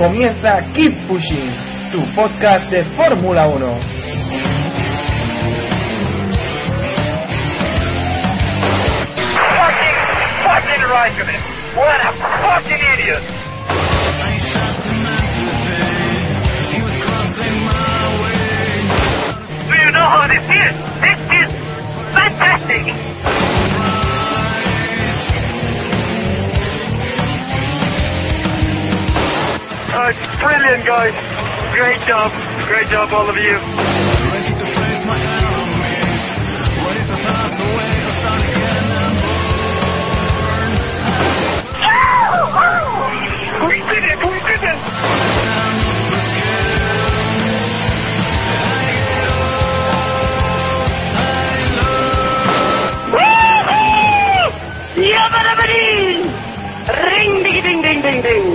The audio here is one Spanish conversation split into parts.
Comienza Keep Pushing, tu podcast de Fórmula 1. Fucking, fucking Raikkonen. What a fucking idiot. Do you know how this is? This is fantastic. Uh, brilliant, guys. Great job. Great job, all of you. We did it! We did it! Ring, ding, ding, ding, ding, ding.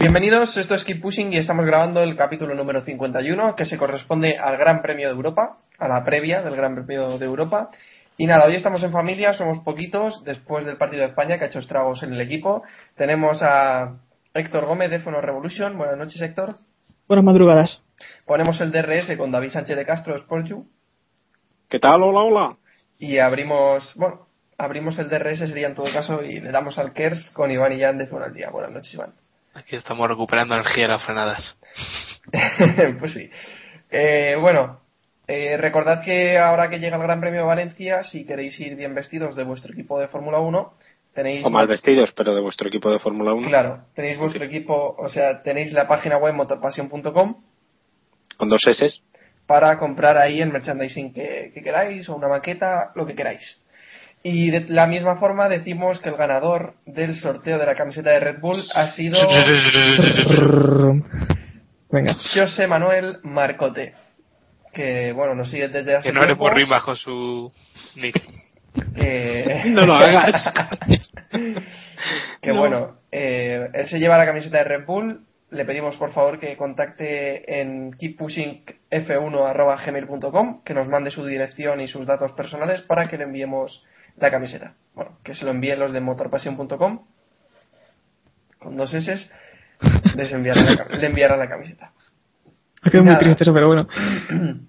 Bienvenidos, esto es Keep Pushing y estamos grabando el capítulo número 51 que se corresponde al Gran Premio de Europa, a la previa del Gran Premio de Europa. Y nada, hoy estamos en familia, somos poquitos después del partido de España que ha hecho estragos en el equipo. Tenemos a Héctor Gómez de Fono Revolution. Buenas noches, Héctor. Buenas madrugadas. Ponemos el DRS con David Sánchez de Castro de Sportju ¿Qué tal? Hola, hola. y abrimos, bueno, abrimos el DRS sería en todo caso y le damos al KERS con Iván y Jan de Fono al Día. Buenas noches, Iván. Aquí estamos recuperando energía de las frenadas. pues sí. Eh, bueno, eh, recordad que ahora que llega el Gran Premio de Valencia, si queréis ir bien vestidos de vuestro equipo de Fórmula 1, tenéis... O mal vestidos, pero de vuestro equipo de Fórmula 1. Claro, tenéis vuestro equipo, o sea, tenéis la página web motorpassion.com Con dos S. para comprar ahí el merchandising que, que queráis o una maqueta, lo que queráis. Y de la misma forma decimos que el ganador del sorteo de la camiseta de Red Bull ha sido Venga. José Manuel Marcote, que bueno, nos sigue desde hace Que no le por bajo su nick. que- No lo hagas. que No. bueno, eh, él se lleva la camiseta de Red Bull. Le pedimos por favor que contacte en keeppushingf1.gmail.com, que nos mande su dirección y sus datos personales para que le enviemos la camiseta. Bueno, que se lo envíen los de motorpassion.com con dos S, les enviarán la, le enviarán la camiseta. Quedado muy triste eso, pero bueno.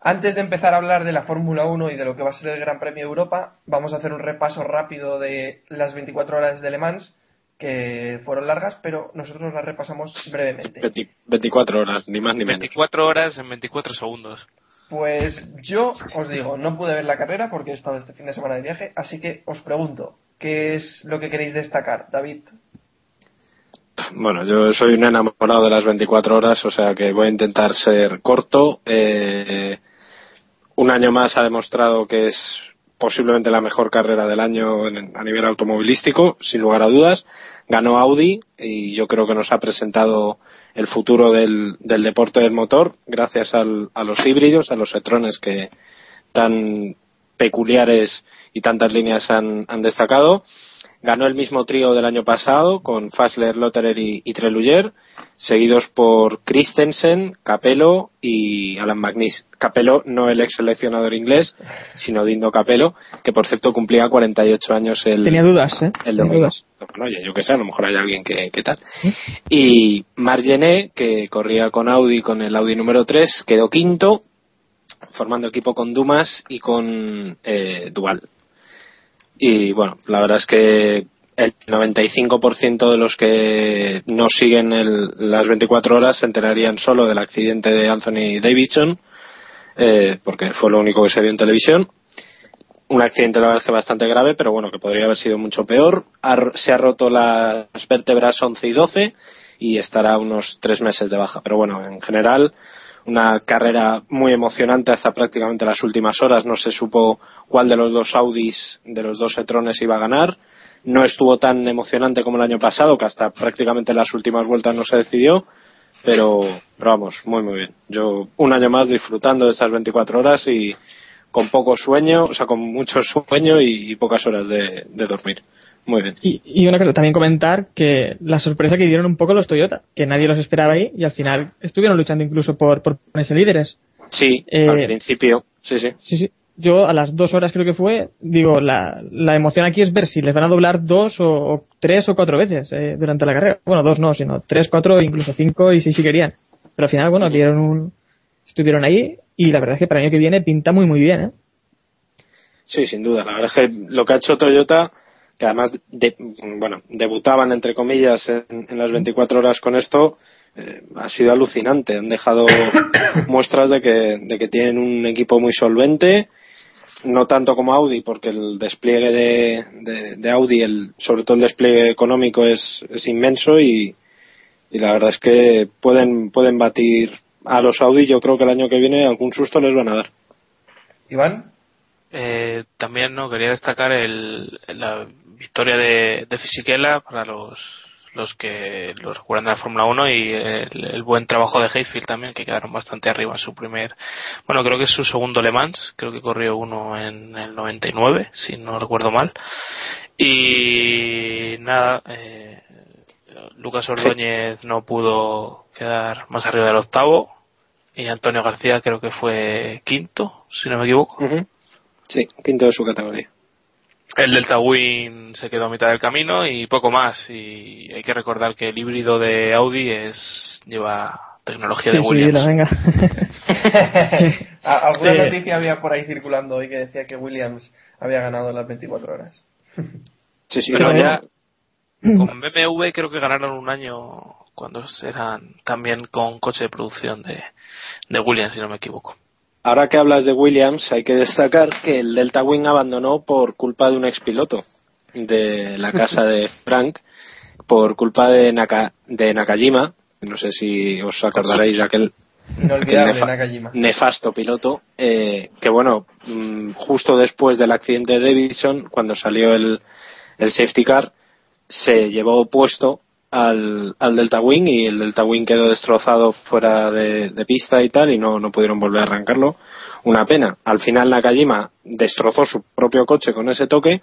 Antes de empezar a hablar de la Fórmula 1 y de lo que va a ser el Gran Premio de Europa, vamos a hacer un repaso rápido de las 24 horas de Le Mans, que fueron largas, pero nosotros las repasamos brevemente. 20 24 horas, ni más ni menos. 24 horas en 24 segundos. Pues yo os digo, no pude ver la carrera porque he estado este fin de semana de viaje, así que os pregunto, ¿qué es lo que queréis destacar, David? Bueno, yo soy un enamorado de las 24 horas, o sea que voy a intentar ser corto. Eh, un año más ha demostrado que es posiblemente la mejor carrera del año en- a nivel automovilístico, sin lugar a dudas. Ganó Audi y yo creo que nos ha presentado el futuro del, deporte del motor gracias a los híbridos, a los electrones que tan peculiares y tantas líneas han destacado. Ganó el mismo trío del año pasado con Fassler, Lotterer y, y Treluyer, seguidos por Christensen, Capello y Alan McNeese. Capello, no el ex seleccionador inglés, sino Dindo Capello, que por cierto cumplía 48 años el, Tenía dudas, ¿eh? el domingo. dudas. Bueno, oye, yo que sé, a lo mejor hay alguien que, que tal. Y Marc Gené, que corría con Audi con el Audi número 3, quedó quinto, formando equipo con Dumas y con eh, Dual. Y bueno, la verdad es que el 95% de los que no siguen el- las 24 horas se enterarían solo del accidente de Anthony Davidson, eh, porque fue lo único que se vio en televisión. Un accidente, la verdad es que bastante grave, pero bueno, que podría haber sido mucho peor. Ha- se ha roto las vértebras 11 y 12 y estará unos tres meses de baja. Pero bueno, en general, una carrera muy emocionante hasta prácticamente las últimas horas. No se supo cuál de los dos Audis, de los dos Etrones iba a ganar. No estuvo tan emocionante como el año pasado, que hasta prácticamente las últimas vueltas no se decidió. Pero, pero vamos, muy, muy bien. Yo un año más disfrutando de estas 24 horas y con poco sueño, o sea, con mucho sueño y, pocas horas de dormir. Muy bien. Y, y una cosa, también comentar que la sorpresa que dieron un poco los Toyota, que nadie los esperaba ahí y al final estuvieron luchando incluso por, por ponerse líderes. Sí, Eh, al principio, sí, sí. Sí, sí. Yo a las dos horas creo que fue, digo, la, la emoción aquí es ver si les van a doblar dos o, o tres o cuatro veces eh, durante la carrera. Bueno, dos no, sino tres, cuatro, incluso cinco y seis si querían. Pero al final, bueno, dieron un, estuvieron ahí y la verdad es que para el año que viene pinta muy muy bien, ¿eh? Sí, sin duda. La verdad es que lo que ha hecho Toyota, que además, de- bueno, debutaban entre comillas en, en las 24 horas con esto, eh, ha sido alucinante. Han dejado muestras de que, de que tienen un equipo muy solvente, no tanto como Audi, porque el despliegue de, de- de Audi, el, sobre todo el despliegue económico, es, es inmenso y, y la verdad es que pueden, pueden batir a los Audi. Yo creo que el año que viene algún susto les van a dar. Iván, Eh, también no quería destacar el, la victoria de, de Fisichella para los los que lo recuerdan de la Fórmula 1 y el, el buen trabajo de Hayfield también que quedaron bastante arriba en su primer bueno creo que es su segundo Le Mans creo que corrió uno en el 99 si no recuerdo mal y nada eh, Lucas Ordóñez no pudo quedar más arriba del octavo y Antonio García creo que fue quinto si no me equivoco. Sí, quinto de su categoría. El Delta Wing se quedó a mitad del camino y poco más. Y hay que recordar que el híbrido de Audi es lleva tecnología Sí, de sí, Williams. la venga. ¿A- ¿alguna Sí. noticia había por ahí circulando hoy que decía que Williams había ganado las 24 horas? Sí, sí, Pero ya con BMW creo que ganaron un año cuando eran también con coche de producción de, de Williams, si no me equivoco. Ahora que hablas de Williams, hay que destacar que el Delta Wing abandonó por culpa de un expiloto de la casa de Frank, por culpa de, Naka, de Nakajima. No sé si os acordaréis de aquel, nefa- nefasto piloto, eh, que bueno, mm, justo después del accidente de Davidson, cuando salió el, el safety car, se llevó puesto al, al Delta Wing y el Delta Wing quedó destrozado fuera de, pista y tal y no, no pudieron volver a arrancarlo. Una pena. Al final Nakajima destrozó su propio coche con ese toque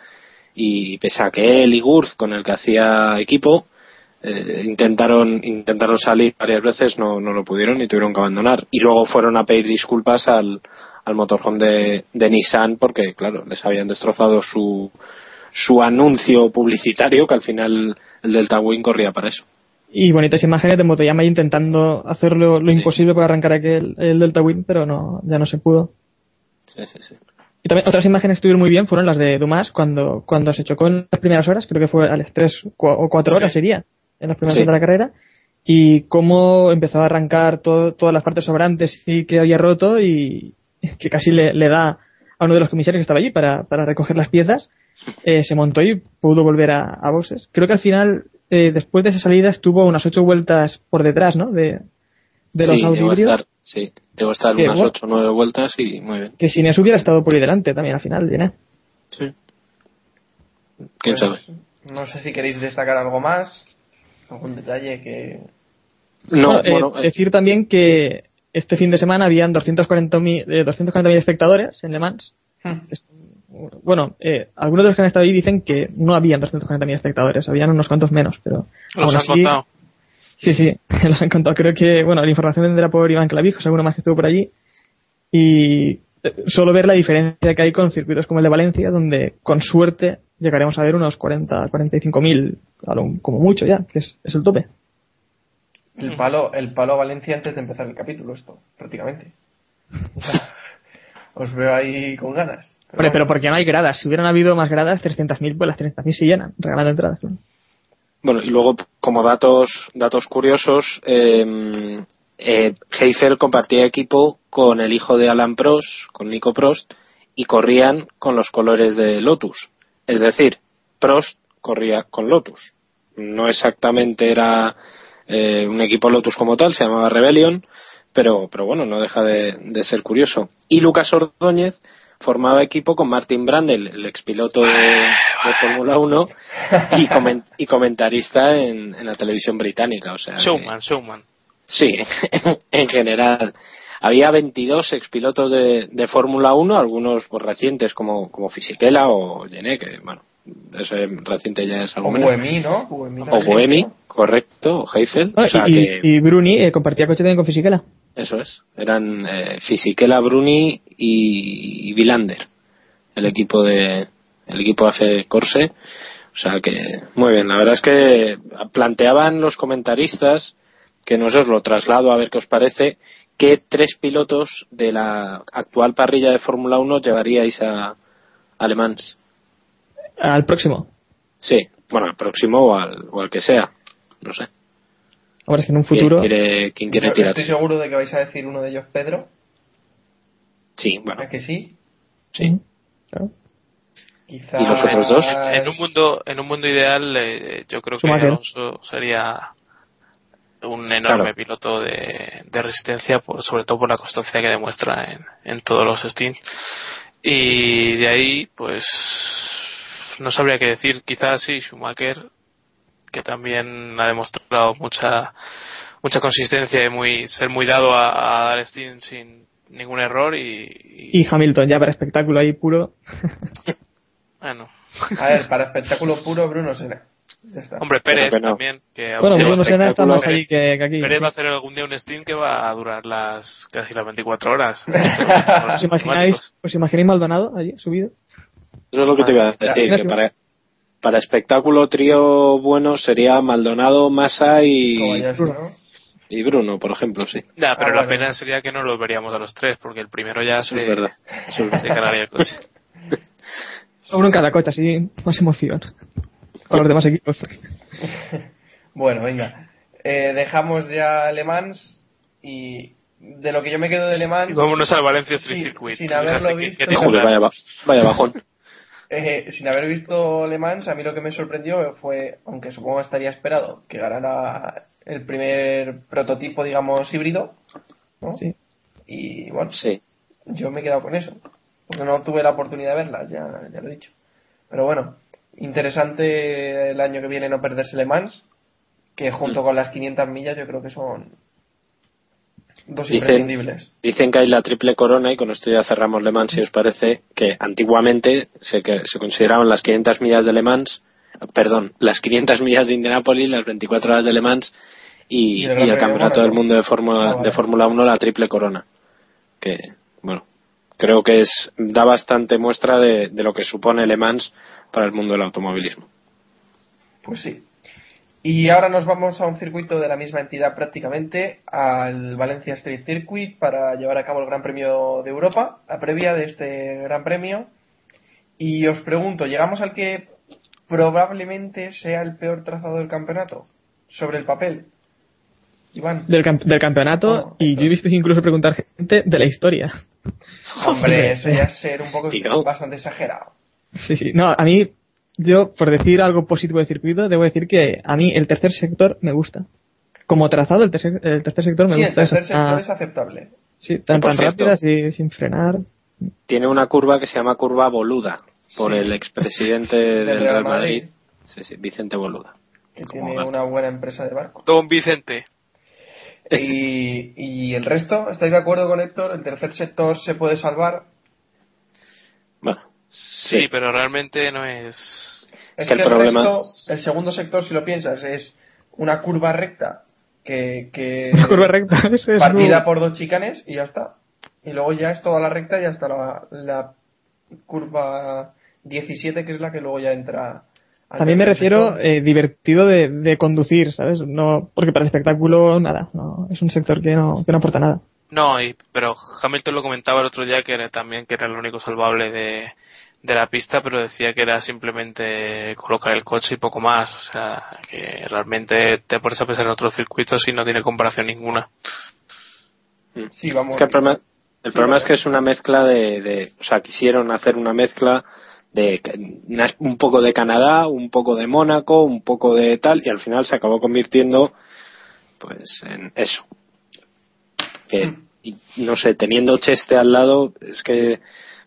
y pese a que él y Gurz, con el que hacía equipo, eh, intentaron intentaron salir varias veces, no, no lo pudieron y tuvieron que abandonar. Y luego fueron a pedir disculpas al, al motorhome de, de Nissan porque, claro, les habían destrozado su, su anuncio publicitario que al final el Delta Wing corría para eso. Y bonitas imágenes de Motoyama intentando hacer lo, lo imposible para arrancar aquel, el Delta Wing, pero no, ya no se pudo. Sí, sí, sí. Y también otras imágenes que estuvieron muy bien fueron las de Dumas cuando, cuando se chocó en las primeras horas, creo que fue a las 3 o 4 horas sería, en las primeras Sí. horas de la carrera, y cómo empezó a arrancar todo- todas las partes sobrantes y que había roto y que casi le, le da a uno de los comisarios que estaba allí para, para recoger las piezas, eh, se montó y pudo volver a, a boxes. Creo que al final, eh, después de esa salida, estuvo unas 8 vueltas por detrás, ¿no? De, de los sí, híbridos. estar, sí, a estar unas bueno. 8 o 9 vueltas y muy bien. Que sin eso hubiera estado por ahí delante también al final, ¿eh? Sí. ¿Quién Pues, sabe? No sé si queréis destacar algo más, algún detalle que... No, Bueno, eh, bueno, eh, decir también que este fin de semana habían 240.000 eh, 240.000 espectadores en Le Mans. Es- Bueno, eh, algunos de los que han estado ahí dicen que no habían 240.000 espectadores, habían unos cuantos menos, pero Los aún han así- contado. Sí, sí, los han contado. Creo que, bueno, la información vendrá por Iván Clavijo, seguro más que estuvo por allí. Y eh, solo ver la diferencia que hay con circuitos como el de Valencia, donde con suerte llegaremos a ver unos 40, 45 mil, como mucho ya, que es, es el tope. El palo, el palo a Valencia antes de empezar el capítulo, esto, prácticamente. O sea, os veo ahí con ganas. Hombre, pero porque no hay gradas. Si hubieran habido más gradas, 300.000, pues las 300.000 se llenan, regalando entradas. claro. Bueno, y luego, como datos, datos curiosos, eh, eh, Heysel compartía equipo con el hijo de Alan Prost, con Nico Prost, y corrían con los colores de Lotus. Es decir, Prost corría con Lotus. No exactamente era eh, un equipo Lotus como tal, se llamaba Rebellion, pero, pero bueno, no deja de, de ser curioso. Y Lucas Ordóñez formaba equipo con Martin Brandel, el expiloto de, de Fórmula 1 y, comen- y comentarista en, en la televisión británica. O sea, que- Showman, showman. Sí, en general. Había 22 expilotos de, de Fórmula 1, algunos pues, recientes como, como Fisichella o Gené, que bueno, ese reciente ya es algo O menos. Buemi, ¿no? Buemi O Buemi, ¿no? correcto, o Heysel. Ah, o sea y, que y Bruni eh, compartía coche también con Fisichella. eso es. Eran eh, Fisichella, Bruni y, y Vilander, el equipo de el equipo hace Corse. O sea que muy bien. La verdad es que planteaban los comentaristas que no sé, os lo traslado a ver qué os parece, qué tres pilotos de la actual parrilla de Fórmula 1 llevaríais a Alemán. Al próximo. Sí, bueno, al próximo o al, o al que sea. No sé. Ahora es que en un ¿Quién futuro. quiere, quién quiere Yo tirarse? Estoy seguro de que vais a decir uno de ellos, Pedro. Sí, bueno, ¿A que sí? sí. Claro. Quizá... ¿Y los otros dos? En un mundo, en un mundo ideal, eh, yo creo que. Alonso sería un enorme Claro. piloto de, de resistencia, por, sobre todo por la constancia que demuestra en, en todos los stints. Y de ahí, pues, no sabría qué decir. Quizás sí, Schumacher, que también ha demostrado mucha mucha consistencia y muy ser muy dado a, a dar stint sin ningún error y, y- Y Hamilton, ya para espectáculo ahí puro. bueno A ver, para espectáculo puro, Bruno está. hombre Pérez que no. también que Bueno, Bruno Senna está más ahí que, que aquí. Pérez va a hacer algún día un Steam que va a durar las casi las 24 horas. ¿Os imagináis, ¿Os imagináis Maldonado allí subido? Eso es lo que te iba a decir, que para, para espectáculo trío bueno sería Maldonado, Massa y, Kobayashi, ¿no? y Bruno, por ejemplo, sí. Ya, pero Ah, la bueno. pena sería que no los veríamos a los tres, porque el primero ya Eso se, es verdad. Eso es se ganaría el coche. Uno en cada coche, así más emoción. Con los demás equipos. Bueno, venga. Eh, dejamos ya Le Mans y de lo que yo me quedo de Le Mans, Y vámonos al Valencia Street Sí, Circuit. sin O sea, haberlo que- visto. que te Joder, jodas. vaya, vaya bajón. Eh, sin haber visto Le Mans, a mí lo que me sorprendió fue, aunque supongo estaría esperado, que ganara el primer prototipo, digamos, híbrido. ¿no? Sí. Y bueno, Sí. yo me he quedado con eso. Porque no tuve la oportunidad de verlas, ya, ya lo he dicho. Pero bueno, interesante el año que viene no perderse Le Mans, que junto con las 500 millas yo creo que son dos Dicen- imprescindibles. Dicen que hay la triple corona y con esto ya cerramos Le Mans, si os parece, que antiguamente se, que, se consideraban las 500 millas de Le Mans, perdón, las 500 millas de Indianápolis, las 24 horas de Le Mans y, Y el y el Campeonato del Mundo de Fórmula Ah, de Fórmula 1 la triple corona. Que, bueno, creo que es da bastante muestra de, de lo que supone Le Mans para el mundo del automovilismo. Pues sí. Y ahora nos vamos a un circuito de la misma entidad prácticamente, al Valencia Street Circuit, para llevar a cabo el Gran Premio de Europa, la previa de este Gran Premio. Y os pregunto, ¿llegamos al que probablemente sea el peor trazado del campeonato? Sobre el papel. Iván. Del, cam- del campeonato. Bueno, y yo he visto incluso preguntar gente de la historia. Hombre, eso ya es ser un poco Tío. bastante exagerado. Sí, sí. No, a mí, yo, por decir algo positivo del circuito, debo decir que a mí el tercer sector me gusta. Como trazado, el tercer, el tercer sector me Sí, el gusta. tercer sector Ah, es aceptable. sí, tan, tan rápidas y sin frenar. Tiene una curva que se llama curva Boluda, por Sí. el expresidente del Real Madrid. Madrid, sí, sí, Vicente Boluda. que tiene gato. una buena empresa de barco. Don Vicente. Y, y el resto, ¿estáis de acuerdo con Héctor? ¿El tercer sector se puede salvar? Bueno, Sí, pero realmente no es. Es que el el, problema- resto, el segundo sector, si lo piensas, es una curva recta que, que Una curva recta. Eso es partida muy- por dos chicanes y ya está. Y luego ya es toda la recta y hasta la, la curva 17, que es la que luego ya entra. al También me refiero eh, divertido de, de conducir, ¿sabes? No, porque para el espectáculo, nada. No, es un sector que no, que no aporta nada. No, y, pero Hamilton lo comentaba el otro día que era también que era el único salvable de, de la pista, pero decía que era simplemente colocar el coche y poco más. O sea, que realmente te pones a pensar en otros circuitos y no tiene comparación ninguna. Sí, vamos. Es que el problema, el Sí, problema vamos. es que es una mezcla de, de- o sea, quisieron hacer una mezcla de una- un poco de Canadá, un poco de Mónaco, un poco de tal, y al final se acabó convirtiendo, pues, en eso. Que, Mm. y, no sé, teniendo Cheste al lado, es que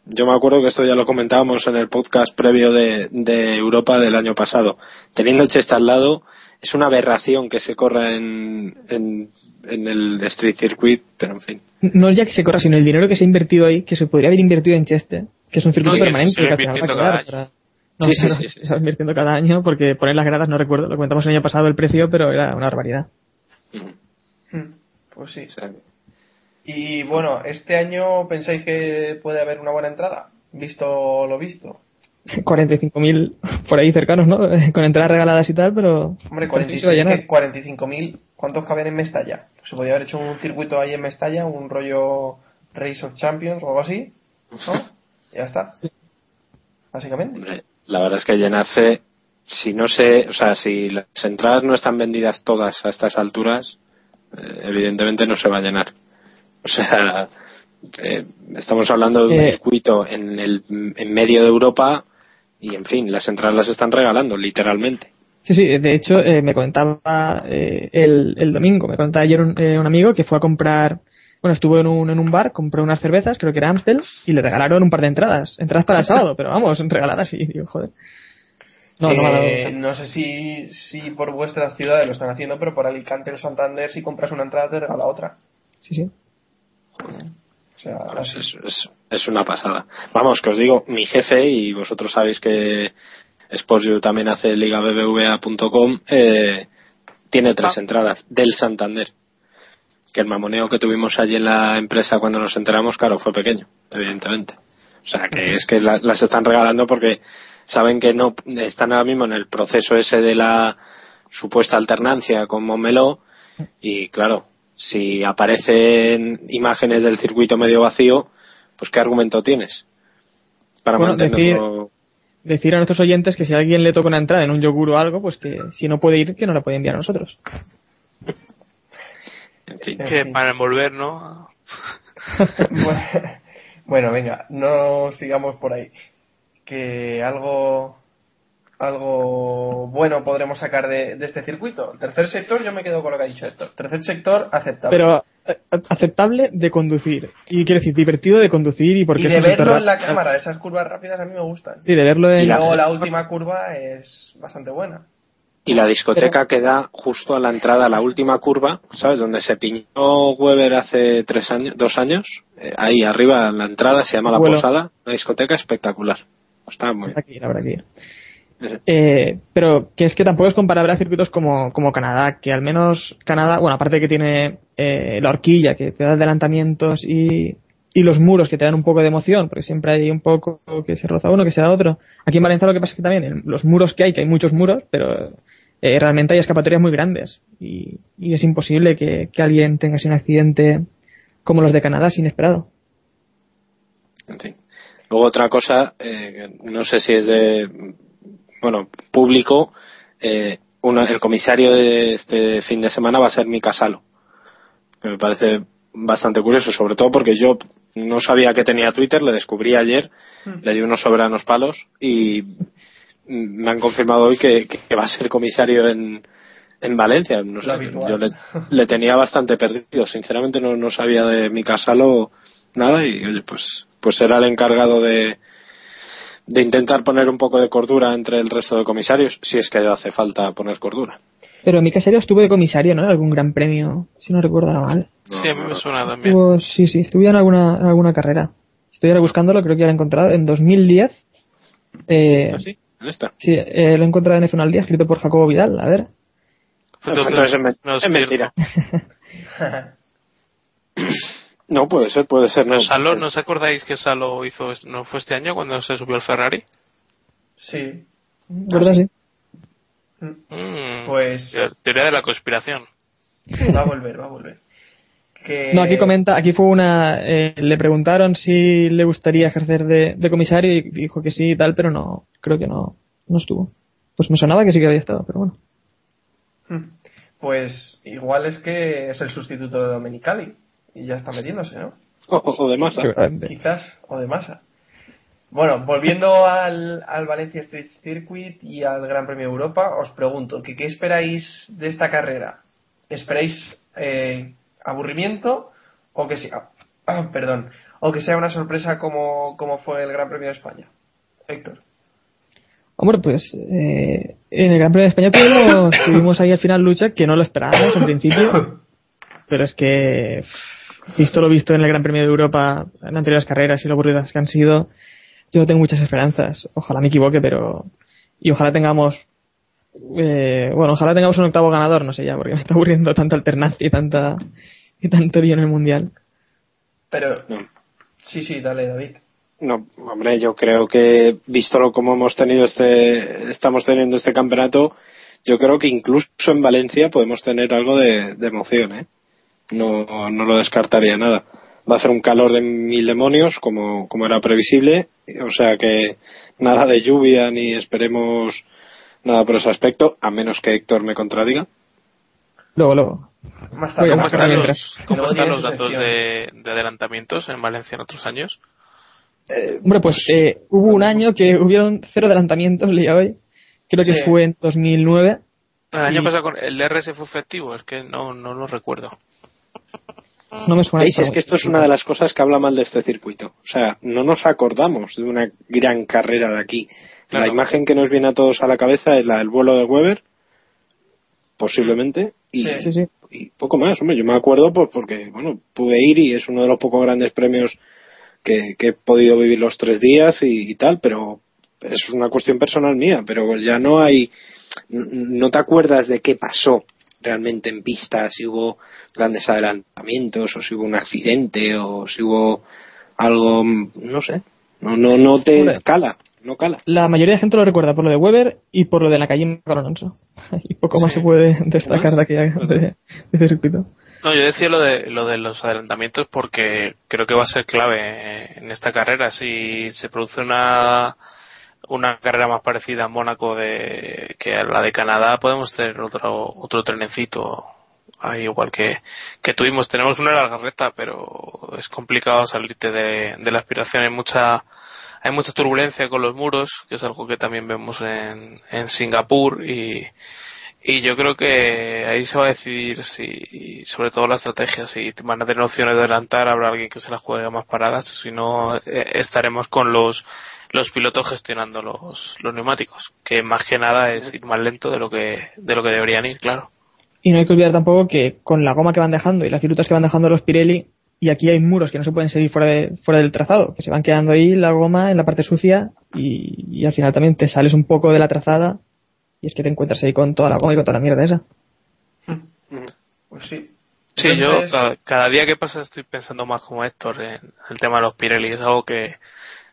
yo me acuerdo que esto ya lo comentábamos en el podcast previo de, de Europa del año pasado. Teniendo Cheste al lado, es una aberración que se corra en, en, en el Street Circuit, pero en fin. No es ya que se corra, sino el dinero que se ha invertido ahí, que se podría haber invertido en Cheste, que es un circuito se permanente. sigue que invirtiendo va a cada quedar para- No, Sí, sí, no, sí, sí. se está invirtiendo cada año porque poner las gradas no recuerdo, lo comentamos el año pasado el precio, pero era una barbaridad. Mm, Pues sí. O sea, Y bueno, este año pensáis que puede haber una buena entrada, visto lo visto. 45.000 por ahí cercanos, ¿no? Con entradas regaladas y tal, pero... Hombre, pero sí se va a llenar. 45 45.000, ¿cuántos caben en Mestalla? Se podría haber hecho un circuito ahí en Mestalla, un rollo Race of Champions o algo así, ¿no? Ya está. Básicamente. hombre, la verdad es que llenarse, si no sé, o sea, si las entradas no están vendidas todas a estas alturas, eh, evidentemente no se va a llenar. O sea, eh, estamos hablando de un Eh. circuito en, el, en medio de Europa y, en fin, las entradas las están regalando, literalmente. Sí, sí, de hecho eh, me comentaba eh, el, el domingo, me contaba ayer un, eh, un amigo que fue a comprar, bueno, estuvo en un, en un bar, compró unas cervezas, creo que era Amstel, y le regalaron un par de entradas, entradas para el sábado, pero vamos, regaladas y digo, joder. No, Sí, no, no, eh, no sé si, si por vuestras ciudades lo están haciendo, pero por Alicante o Santander, si compras una entrada, te regala otra. sí, sí. O sea, Pues así. es, es- es una pasada. Vamos, que os digo, mi jefe, y vosotros sabéis que SportsU también hace ligabbva.com, eh, tiene tres entradas del Santander. Que el mamoneo que tuvimos allí en la empresa cuando nos enteramos, claro, fue pequeño, evidentemente. O sea, que es que la- las están regalando porque saben que no están ahora mismo en el proceso ese de la supuesta alternancia con Montmeló y claro, si aparecen imágenes del circuito medio vacío, pues qué argumento tienes para Bueno, mantenerlo. Decir a nuestros oyentes que si a alguien le toca una entrada en un yogur o algo, pues que si no puede ir, que no la puede enviar a nosotros. En fin. Que para envolver, ¿no? Bueno, venga, no sigamos por ahí. Que algo algo bueno podremos sacar de, de este circuito. Tercer sector, yo me quedo con lo que ha dicho Héctor. Tercer sector, aceptable. Pero eh, aceptable de conducir. Y quiero decir, divertido de conducir y porque y de verlo en la cámara, esas curvas rápidas a mí me gustan. Sí, de verlo en y luego la última curva es bastante buena. Y la discoteca que da justo a la entrada a la última curva, ¿sabes? Donde se piñó Weber hace tres años, dos años. Eh, ahí arriba en la entrada se llama La. Posada, una discoteca espectacular. Está muy Habrá que ir, habrá que bien. Eh, pero que es que tampoco es comparable a circuitos como, como Canadá, que al menos Canadá, bueno, aparte que tiene eh, la horquilla, que te da adelantamientos y, y los muros que te dan un poco de emoción, porque siempre hay un poco que se roza uno, que se da otro. Aquí en Valencia lo que pasa es que también los muros que hay, que hay muchos muros, pero eh, realmente hay escapatorias muy grandes y, y es imposible que, que alguien tenga así un accidente como los de Canadá, sin inesperado. En fin. Luego otra cosa, eh, no sé si es de, bueno, público, eh, una- el comisario de este fin de semana va a ser Mika Salo, que me parece bastante curioso, sobre todo porque yo no sabía que tenía Twitter, le descubrí ayer, le di unos soberanos palos y mm, me han confirmado hoy que, que va a ser comisario en, en Valencia. No sé, yo le, le tenía bastante perdido, sinceramente no, no sabía de Mika Salo nada y oye, pues, pues será el encargado de, de intentar poner un poco de cordura entre el resto de comisarios, si es que hace falta poner cordura. Pero mi caserio estuvo de comisario, ¿no? En algún gran premio, si no recuerdo nada mal. Sí, a mí me suena también. Estuvo- sí, sí, estuvo en alguna, en alguna carrera. Estoy ahora buscándolo, creo que ya lo he encontrado. En 2010. Eh, ¿Así? ¿En esta? sí, eh, lo he encontrado en F1 al día, escrito por Jacobo Vidal. A ver. Entonces es, men- no es es mentira. No, puede ser, puede ser. ¿No, No, Salo, ¿No os acordáis que Salo hizo, no fue este año cuando se subió al Ferrari? Sí. ¿Verdad? Sí. Mm, Pues Teoría de la conspiración. va a volver, va a volver. Que... No, aquí comenta, aquí fue una, eh, le preguntaron si le gustaría ejercer de, de comisario y dijo que sí y tal, pero no, creo que no, no estuvo. Pues me sonaba que sí que había estado, pero bueno. Hmm. Pues igual es que es el sustituto de Domenicali y ya está metiéndose, ¿no? O, o de masa. Quizás, o de masa. Bueno, volviendo al, al Valencia Street Circuit y al Gran Premio de Europa, os pregunto, ¿qué, qué esperáis de esta carrera? ¿Esperáis eh, aburrimiento o que sea, ah, perdón, o que sea una sorpresa como, como fue el Gran Premio de España? Héctor. Hombre, pues eh, en el Gran Premio de España tuvimos, tuvimos ahí al final lucha que no lo esperábamos en principio, pero es que pff, visto lo visto en el Gran Premio de Europa en anteriores carreras y lo aburridas que han sido, yo no tengo muchas esperanzas. Ojalá me equivoque, pero y ojalá tengamos eh, bueno, ojalá tengamos un octavo ganador, no sé ya, porque me está aburriendo tanta alternancia y tanta y tanto lío en el mundial. Pero, No. sí, sí, dale, David. No, hombre, yo creo que visto lo como hemos tenido este, estamos teniendo este campeonato, yo creo que incluso en Valencia podemos tener algo de, de emoción, ¿eh? No, no lo descartaría nada. Va a hacer un calor de mil demonios, como, como era previsible, o sea que nada de lluvia ni esperemos nada por ese aspecto, a menos que Héctor me contradiga. Luego, luego. ¿Cómo están los, cómo luego están los datos de, de adelantamientos en Valencia en otros años? Eh, Hombre, pues eh, hubo un año que hubieron cero adelantamientos, leía hoy. Creo que fue en 2009. El año Y- pasado con el DRS fue efectivo, es que no, no lo recuerdo. No me suena. ¿Veis? Es que esto es una de las cosas que habla mal de este circuito. O sea, no nos acordamos de una gran carrera de aquí. Claro. La imagen que nos viene a todos a la cabeza es la del vuelo de Weber, posiblemente, y, Sí. Sí, sí. y poco más. Hombre, yo me acuerdo pues porque, bueno, pude ir y es uno de los pocos grandes premios que, que he podido vivir los tres días y, y tal, pero es una cuestión personal mía, pero ya no hay, no te acuerdas de qué pasó realmente en pista, si hubo grandes adelantamientos o si hubo un accidente o si hubo algo, no sé, no, no, no te cala, no cala. La mayoría de gente lo recuerda por lo de Weber y por lo de la calle con Alonso. Y poco más se puede destacar de aquella de, de circuito. No, yo decía lo de, lo de los adelantamientos porque creo que va a ser clave en esta carrera. Si se produce una, una carrera más parecida a Mónaco de, que a la de Canadá, podemos tener otro, otro trenecito. Ahí igual que, que tuvimos. Tenemos una larga recta, pero es complicado salirte de, de la aspiración. Hay mucha, hay mucha turbulencia con los muros, que es algo que también vemos en, en Singapur y, y yo creo que ahí se va a decidir si, sobre todo la estrategia, si van a tener opciones de adelantar, habrá alguien que se la juegue más paradas, si no eh, estaremos con los los pilotos gestionando los, los neumáticos, que más que nada es ir más lento de lo que de lo que deberían ir, claro. Y no hay que olvidar tampoco que con la goma que van dejando y las virutas que van dejando los Pirelli, y aquí hay muros que no se pueden seguir fuera, de- fuera del trazado, que se van quedando ahí la goma en la parte sucia y, y al final también te sales un poco de la trazada y es que te encuentras ahí con toda la goma y con toda la mierda esa. Pues sí. Sí, yo cada, cada día que pasa estoy pensando más como Héctor en el tema de los Pirelli, es algo que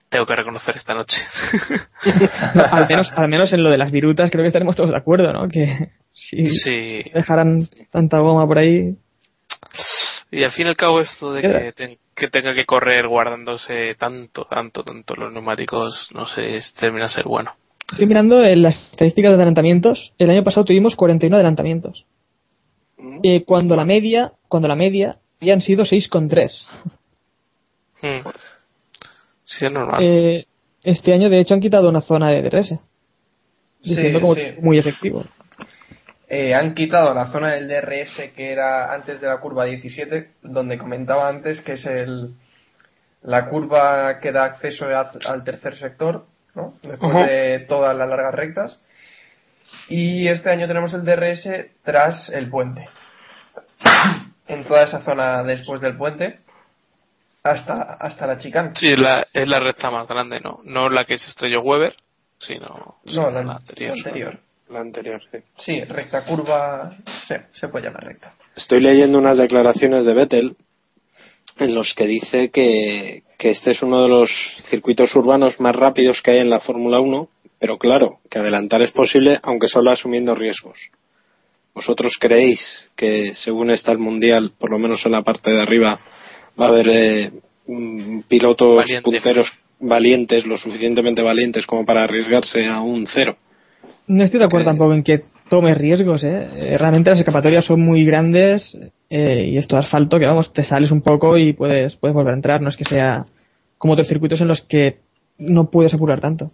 tengo que reconocer esta noche. al, menos, al menos en lo de las virutas creo que estaremos todos de acuerdo, ¿no? Que si sí, dejaran tanta goma por ahí, Y al fin y al cabo esto de que, ten- que tenga que correr guardándose tanto, tanto, tanto los neumáticos, no sé, termina a ser bueno. Estoy mirando en las estadísticas de adelantamientos. El año pasado tuvimos 41 adelantamientos. Eh, cuando la media, cuando la media habían sido 6,3. Hmm. Sí, es normal. Eh, este año, de hecho, han quitado una zona de DRS. Diciendo Sí, como sí. muy efectivo. Eh, han quitado la zona del DRS que era antes de la curva 17, donde comentaba antes que es el la curva que da acceso a- al tercer sector, ¿no? después de todas las largas rectas. Y este año tenemos el DRS tras el puente. En toda esa zona después del puente, hasta, hasta la chicane. Sí, es la, es la recta más grande, ¿no? No la que se estrelló Weber, sino, No, sino la, la anterior. la anterior. La anterior, sí. Sí, recta curva, sí, se puede llamar recta. Estoy leyendo unas declaraciones de Vettel en los que dice que, que este es uno de los circuitos urbanos más rápidos que hay en la Fórmula 1, pero claro, que adelantar es posible aunque solo asumiendo riesgos. ¿Vosotros creéis que según está el Mundial, por lo menos en la parte de arriba, va a haber eh, pilotos Valiente. punteros valientes, lo suficientemente valientes como para arriesgarse a un cero? No estoy de acuerdo tampoco en que tome riesgos, ¿eh? Eh, Realmente las escapatorias son muy grandes eh, y esto de asfalto que vamos, te sales un poco y puedes, puedes volver a entrar. No es que sea como otros circuitos en los que no puedes apurar tanto.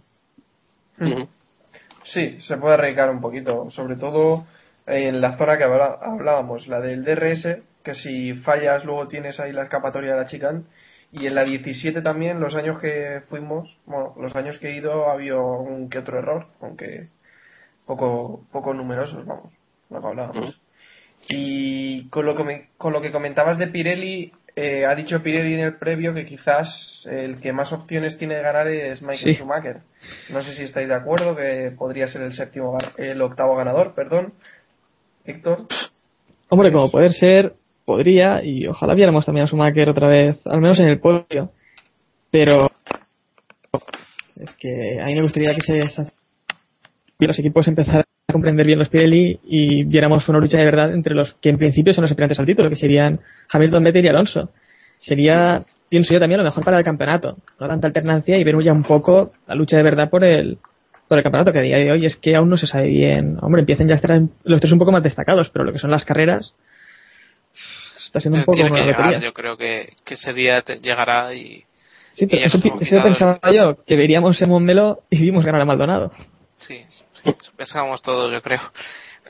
Sí, se puede arriesgar un poquito, sobre todo en la zona que hablábamos, la del DRS, que si fallas luego tienes ahí la escapatoria de la chicane, y en la 17 también, los años que fuimos, bueno, los años que he ido ha habido un que otro error, aunque poco, poco numerosos, vamos, lo que hablábamos. Y con lo que, me- con lo que comentabas de Pirelli, eh, ha dicho Pirelli en el previo que quizás el que más opciones tiene de ganar es Michael Sí. Schumacher. No sé si estáis de acuerdo que podría ser el séptimo, el octavo ganador, perdón. Héctor. Hombre, como poder ser, podría, y ojalá viéramos también a Schumacher otra vez, al menos en el podio. Pero es que a mí me gustaría que se que los equipos empezaran a comprender bien los Pirelli y viéramos una lucha de verdad entre los que en principio son los aspirantes al título, que serían Hamilton, Vettel y Alonso. Sería, pienso yo también, lo mejor para el campeonato. No tanta alternancia y ver ya un poco la lucha de verdad por el, por el campeonato, que a día de hoy es que aún no se sabe bien. Hombre, empiezan ya a estar los tres un poco más destacados, pero lo que son las carreras está siendo un poco una llegar, yo creo que, que ese día te- llegará y, Sí, y pero eso, pensaba yo, que veríamos en Montmeló y vimos ganar a Maldonado. Sí, eso pensábamos todos, yo creo.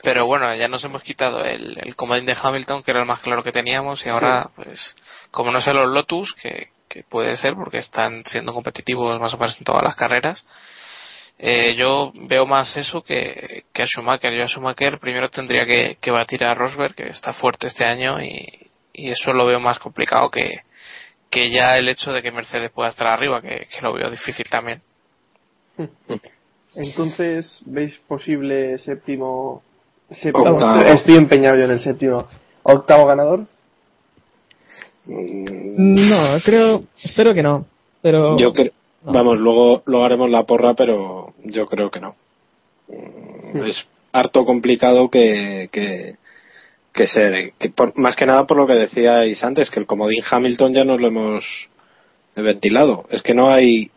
Pero bueno, ya nos hemos quitado el, el comodín de Hamilton, que era el más claro que teníamos, y ahora, pues, como no sé los Lotus, que, que puede ser porque están siendo competitivos más o menos en todas las carreras, eh, yo veo más eso que, que a Schumacher. Yo a Schumacher primero tendría que, que batir a Rosberg, que está fuerte este año, y, y eso lo veo más complicado que, que ya el hecho de que Mercedes pueda estar arriba, que, que lo veo difícil también. Entonces, ¿veis posible séptimo? Octavo. Estoy empeñado yo en el séptimo. ¿Octavo ganador? No, creo, espero que no. Pero Yo creo, no. vamos, luego, luego haremos la porra, pero yo creo que no. Mm, Es harto complicado que, que, que se, que por- más que nada por lo que decíais antes, que el comodín Hamilton ya nos lo hemos ventilado. Es que no hay,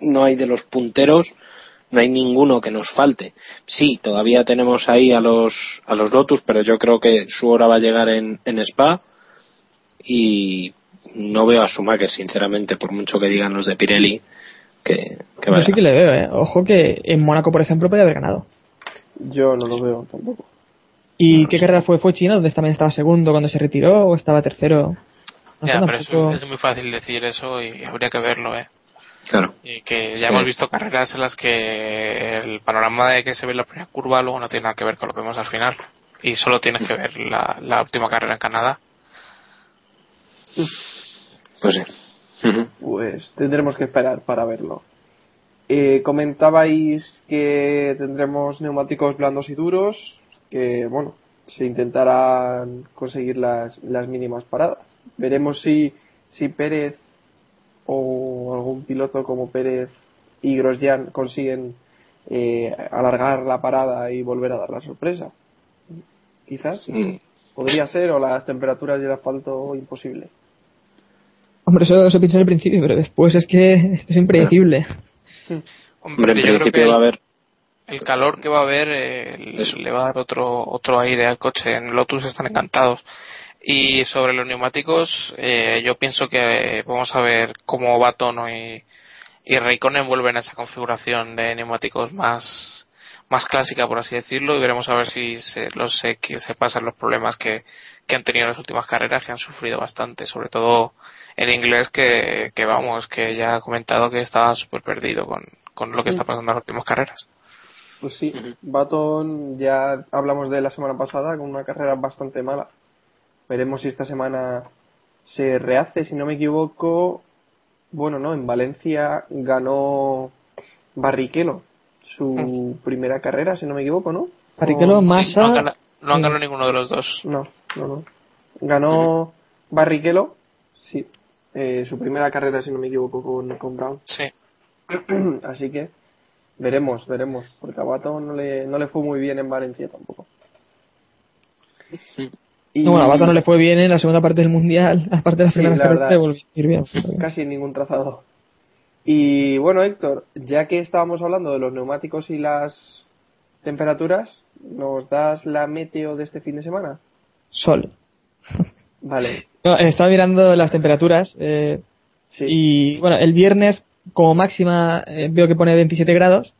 no hay de los punteros, no hay ninguno que nos falte. Sí, todavía tenemos ahí a los, a los Lotus, pero yo creo que su hora va a llegar en, en Spa y no veo a Schumacher, sinceramente, por mucho que digan los de Pirelli, que, que yo vaya. sí que le veo, ¿eh? Ojo que en Mónaco, por ejemplo, podía haber ganado. Yo no lo veo tampoco. ¿Y qué carrera fue? ¿Fue China, donde también estaba segundo cuando se retiró o estaba tercero? No sé, Ya, pero tampoco- es muy fácil decir eso y habría que verlo, ¿eh? Claro. Y que ya Sí. hemos visto carreras en las que el panorama de que se ve en la primera curva luego no tiene nada que ver con lo que vemos al final. Y solo tienes que ver la, la última carrera en Canadá. Pues sí. Pues tendremos que esperar para verlo. Eh, comentabais que tendremos neumáticos blandos y duros, que bueno, se intentarán conseguir las, las mínimas paradas. Veremos si, si Pérez o algún piloto como Pérez y Grosjean consiguen eh, alargar la parada y volver a dar la sorpresa. Quizás podría ser, o las temperaturas y el asfalto imposible. Hombre, eso, eso pienso en el principio, pero después es que es impredecible. Hombre, en yo creo que va a haber. el calor que va a haber eh, le va a dar otro, otro aire al coche. En Lotus están encantados. Y sobre los neumáticos, eh, yo pienso que vamos a ver cómo Baton y, y Raikkonen vuelven a esa configuración de neumáticos más, más clásica, por así decirlo, y veremos a ver si se, los, se, que se pasan los problemas que, que han tenido en las últimas carreras, que han sufrido bastante, sobre todo el inglés que, que vamos, que ya ha comentado que estaba súper perdido con, con lo que está pasando en las últimas carreras. Pues sí, Baton ya hablamos de la semana pasada con una carrera bastante mala. Veremos si esta semana se rehace, si no me equivoco. Bueno, no, en Valencia ganó Barrichello su primera carrera, si no me equivoco, ¿no? Barrichello, O- Sí, Massa. no han ganado, no han Mm. ganado ninguno de los dos. No, no, no. Ganó Barrichello, sí, eh, su primera carrera, si no me equivoco, con, con Brown. Sí. Así que veremos, veremos, porque a Baton no le, no le fue muy bien en Valencia tampoco. Y No, bueno, a Baton no le fue bien en la segunda parte del mundial, aparte de las Sí, primeras la carreras verdad. le volvió a ir bien. casi en ningún trazado. Y bueno, Héctor, ya que estábamos hablando de los neumáticos y las temperaturas, ¿nos das la meteo de este fin de semana? Sol. Vale, No, estaba mirando las temperaturas eh, sí. y bueno, el viernes como máxima eh, veo que pone 27 grados,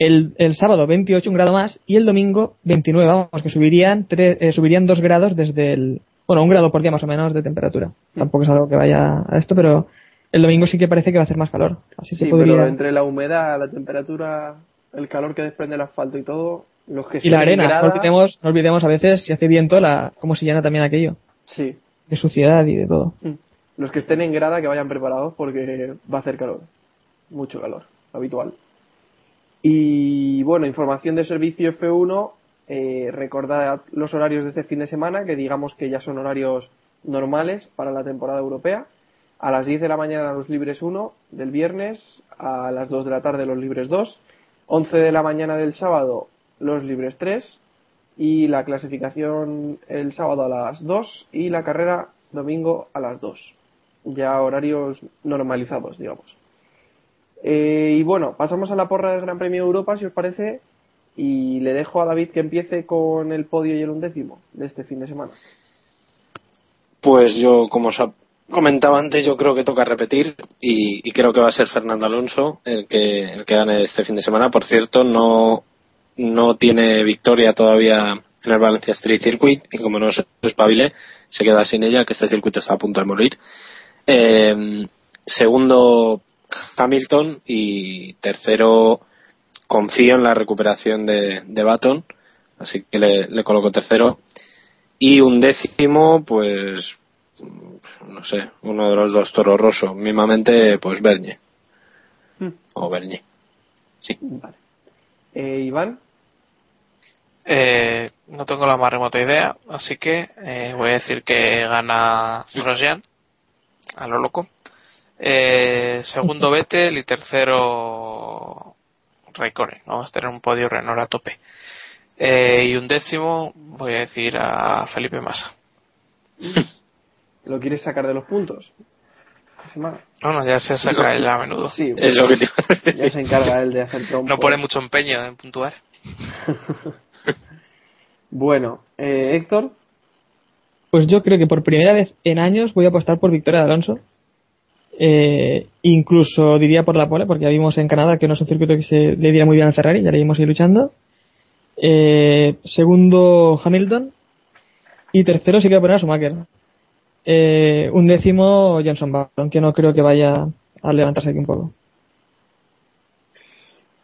el, el sábado 28 un grado más y el domingo 29, vamos, que subirían tre- eh, subirían 2 grados desde el, bueno, un grado por día más o menos de temperatura. Tampoco es algo que vaya a esto, pero el domingo sí que parece que va a hacer más calor. Así que Sí, podría... pero entre la humedad, la temperatura, el calor que desprende el asfalto y todo, los que Y la estén en arena, grada- no olvidemos, no olvidemos a veces si hace viento la, cómo se llena también aquello, Sí, de suciedad y de todo. Mm. los que estén en grada que vayan preparados porque va a hacer calor, mucho calor, habitual. Y bueno, información de servicio F1, eh, recordad los horarios de este fin de semana, que digamos que ya son horarios normales para la temporada europea. A las 10 de la mañana los libres 1 del viernes, a las 2 de la tarde los libres 2, 11 de la mañana del sábado los libres 3 y la clasificación el sábado a las 2 y la carrera domingo a las 2. Ya horarios normalizados, digamos. Eh, y bueno, pasamos a la porra del Gran Premio de Europa, si os parece, y le dejo a David que empiece con el podio y el undécimo de este fin de semana. Pues yo, como os comentaba antes, yo creo que toca repetir y, y creo que va a ser Fernando Alonso el que, el que gane este fin de semana. Por cierto, no, no tiene victoria todavía en el Valencia Street Circuit y como no se espabile, se queda sin ella, que este circuito está a punto de morir. Eh, segundo, Hamilton y tercero, confío en la recuperación de, de Baton, así que le, le coloco tercero. Y un décimo, pues, no sé, uno de los dos toros rosos. Mismamente, pues Bernie. Hmm. O Bernie. Sí. Vale. Eh, Iván, Eh, no tengo la más remota idea, así que eh, voy a decir que gana Grosjean, a lo loco. Eh, segundo Vettel y tercero Raikkonen. Vamos a tener un podio Renault a tope. Eh, y un décimo voy a decir a Felipe Massa. ¿lo quieres sacar de los puntos? Semana. No, no, ya se saca él a menudo. Sí, Es lo que te ya se encarga él de hacer trompo. No pone mucho empeño en puntuar. Bueno, eh, Héctor, Pues yo creo que por primera vez en años voy a apostar por Victoria de Alonso. Eh, incluso diría por la pole, porque ya vimos en Canadá que no es un circuito que se le diera muy bien al Ferrari, ya le vimos ahí luchando. Eh, segundo, Hamilton. Y tercero sí que voy a poner a Schumacher. Eh, un décimo, Johnson Button, que no creo que vaya a levantarse aquí un poco.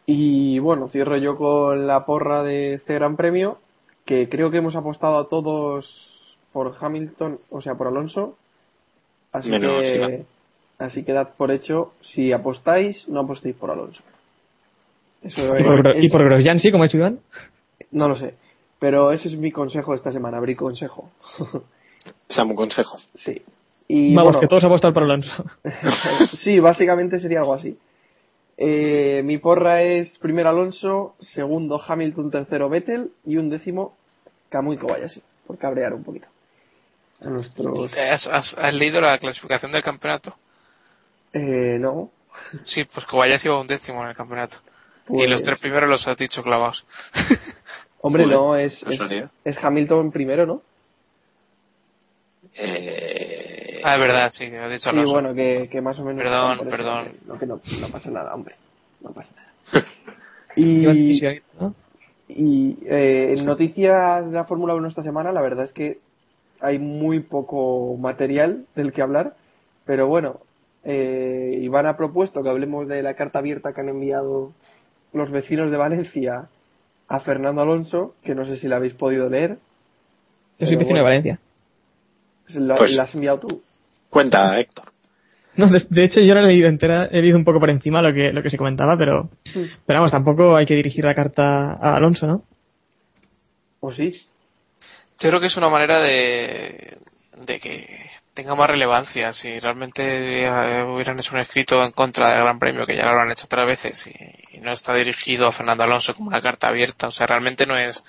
Y bueno, cierro yo con la porra de este Gran Premio, que creo que hemos apostado a todos por Hamilton, o sea, por Alonso. Así Menos que. Así que dad por hecho, si apostáis, no apostéis por Alonso. Eso Y por, es- y por Grosjean sí, como ha dicho Iván. no lo sé, pero ese es mi consejo de esta semana, abrí consejo. Samu consejo. sí. Y Vamos, bueno, que todos apostan por Alonso. sí, básicamente sería algo así. Eh, mi porra es primero Alonso, segundo Hamilton, tercero Vettel y un décimo Kamui Kobayashi, por cabrear un poquito. A nuestros... ¿Has, has- has leído la clasificación del campeonato? Eh, no. Sí, pues Kobayashi iba un décimo en el campeonato. Y pues- los tres primeros los has dicho clavados. Hombre, Joder, no, es, es, Hamilton primero, ¿no? Eh, ah, es verdad, sí, has dicho Sí, bueno, que, que más o menos... Perdón, eso, perdón. que No, que no, no pasa nada, hombre. No pasa nada. Y. Y eh, en noticias de la Fórmula 1 esta semana, la verdad es que hay muy poco material del que hablar, pero bueno, eh, Iván ha propuesto que hablemos de la carta abierta que han enviado los vecinos de Valencia a Fernando Alonso, que no sé si la habéis podido leer. Yo soy vecino de. Valencia. La, Pues- la has enviado tú. Cuenta, Héctor. No, de, de hecho yo no he leído entera, he leído un poco por encima lo que, lo que se comentaba, pero, pero vamos, tampoco hay que dirigir la carta a Alonso, ¿no? ¿O sí? Yo creo que es una manera de, de que tenga más relevancia. Si realmente eh, hubieran hecho un escrito en contra del Gran Premio, que ya lo han hecho otras veces, y, y no está dirigido a Fernando Alonso como una carta abierta, o sea, realmente no es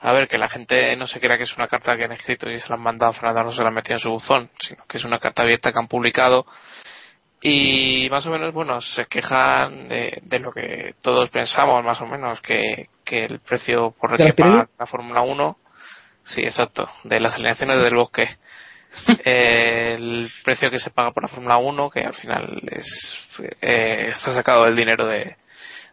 a ver, que la gente no se crea que es una carta que han escrito y se la han mandado a Fernando no se la han metido en su buzón, sino que es una carta abierta que han publicado y más o menos, bueno, se quejan de, de lo que todos pensamos, más o menos, que, que el precio por el ¿De la que paga la Fórmula 1, sí, exacto, de las alineaciones del bosque. Eh, el precio que se paga por la Fórmula 1, que al final es eh, está sacado del dinero de,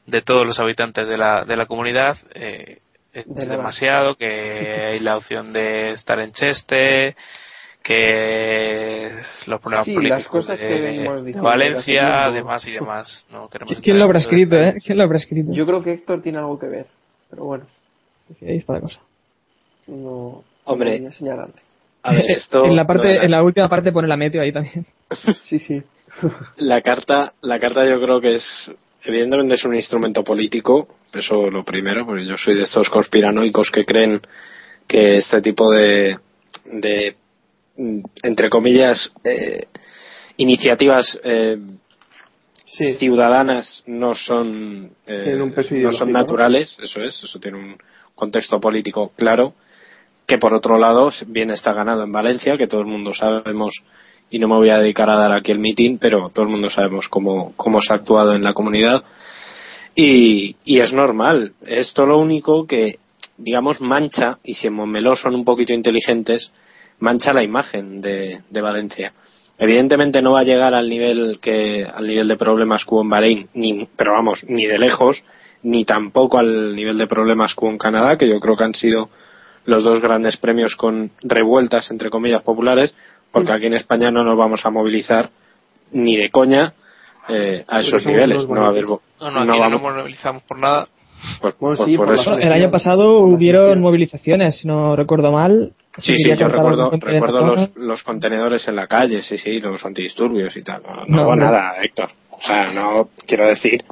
de todos los habitantes de la, de la comunidad, eh, es De demasiado, que hay la opción de estar en Cheste, que los problemas Sí, políticos las cosas de, que Valencia, demás y demás. No queremos ¿Qui- ¿Quién lo habrá escrito, eh? ¿Quién lo habrá escrito? Yo creo que Héctor tiene algo que ver, pero bueno, Sí, ahí está la cosa. no Hombre. no voy a señalarle. A ver, esto. en la parte, en la última parte pone la meteo ahí también. Sí, sí. la carta la carta yo creo que es evidentemente es un instrumento político eso lo primero porque yo soy de estos conspiranoicos que creen que este tipo de de entre comillas eh, iniciativas eh, Sí. ciudadanas no son eh, Tienen un peso no son ¿no? naturales eso es eso tiene un contexto político claro que por otro lado bien está ganado en Valencia que todo el mundo sabemos y no me voy a dedicar a dar aquí el mitin pero todo el mundo sabemos cómo cómo se ha actuado en la comunidad. Y, y es normal. Esto lo único que digamos mancha y si en Montmeló son un poquito inteligentes mancha la imagen de, de Valencia. Evidentemente no va a llegar al nivel que al nivel de problemas que hubo en Bahrein ni pero vamos ni de lejos ni tampoco al nivel de problemas que hubo en Canadá que yo creo que han sido los dos grandes premios con revueltas entre comillas populares porque aquí en España no nos vamos a movilizar ni de coña eh, a esos niveles no va a haber No, no, aquí no no vamos nos movilizamos por nada. pues, Bueno, pues sí, por por eso. el año pasado hubieron movilizaciones, si no recuerdo mal. Sí, sí, yo recuerdo, recuerdo los, los contenedores en la calle, sí, sí, los antidisturbios y tal. No, no No, hubo no. nada, Héctor. O sea, no quiero decir.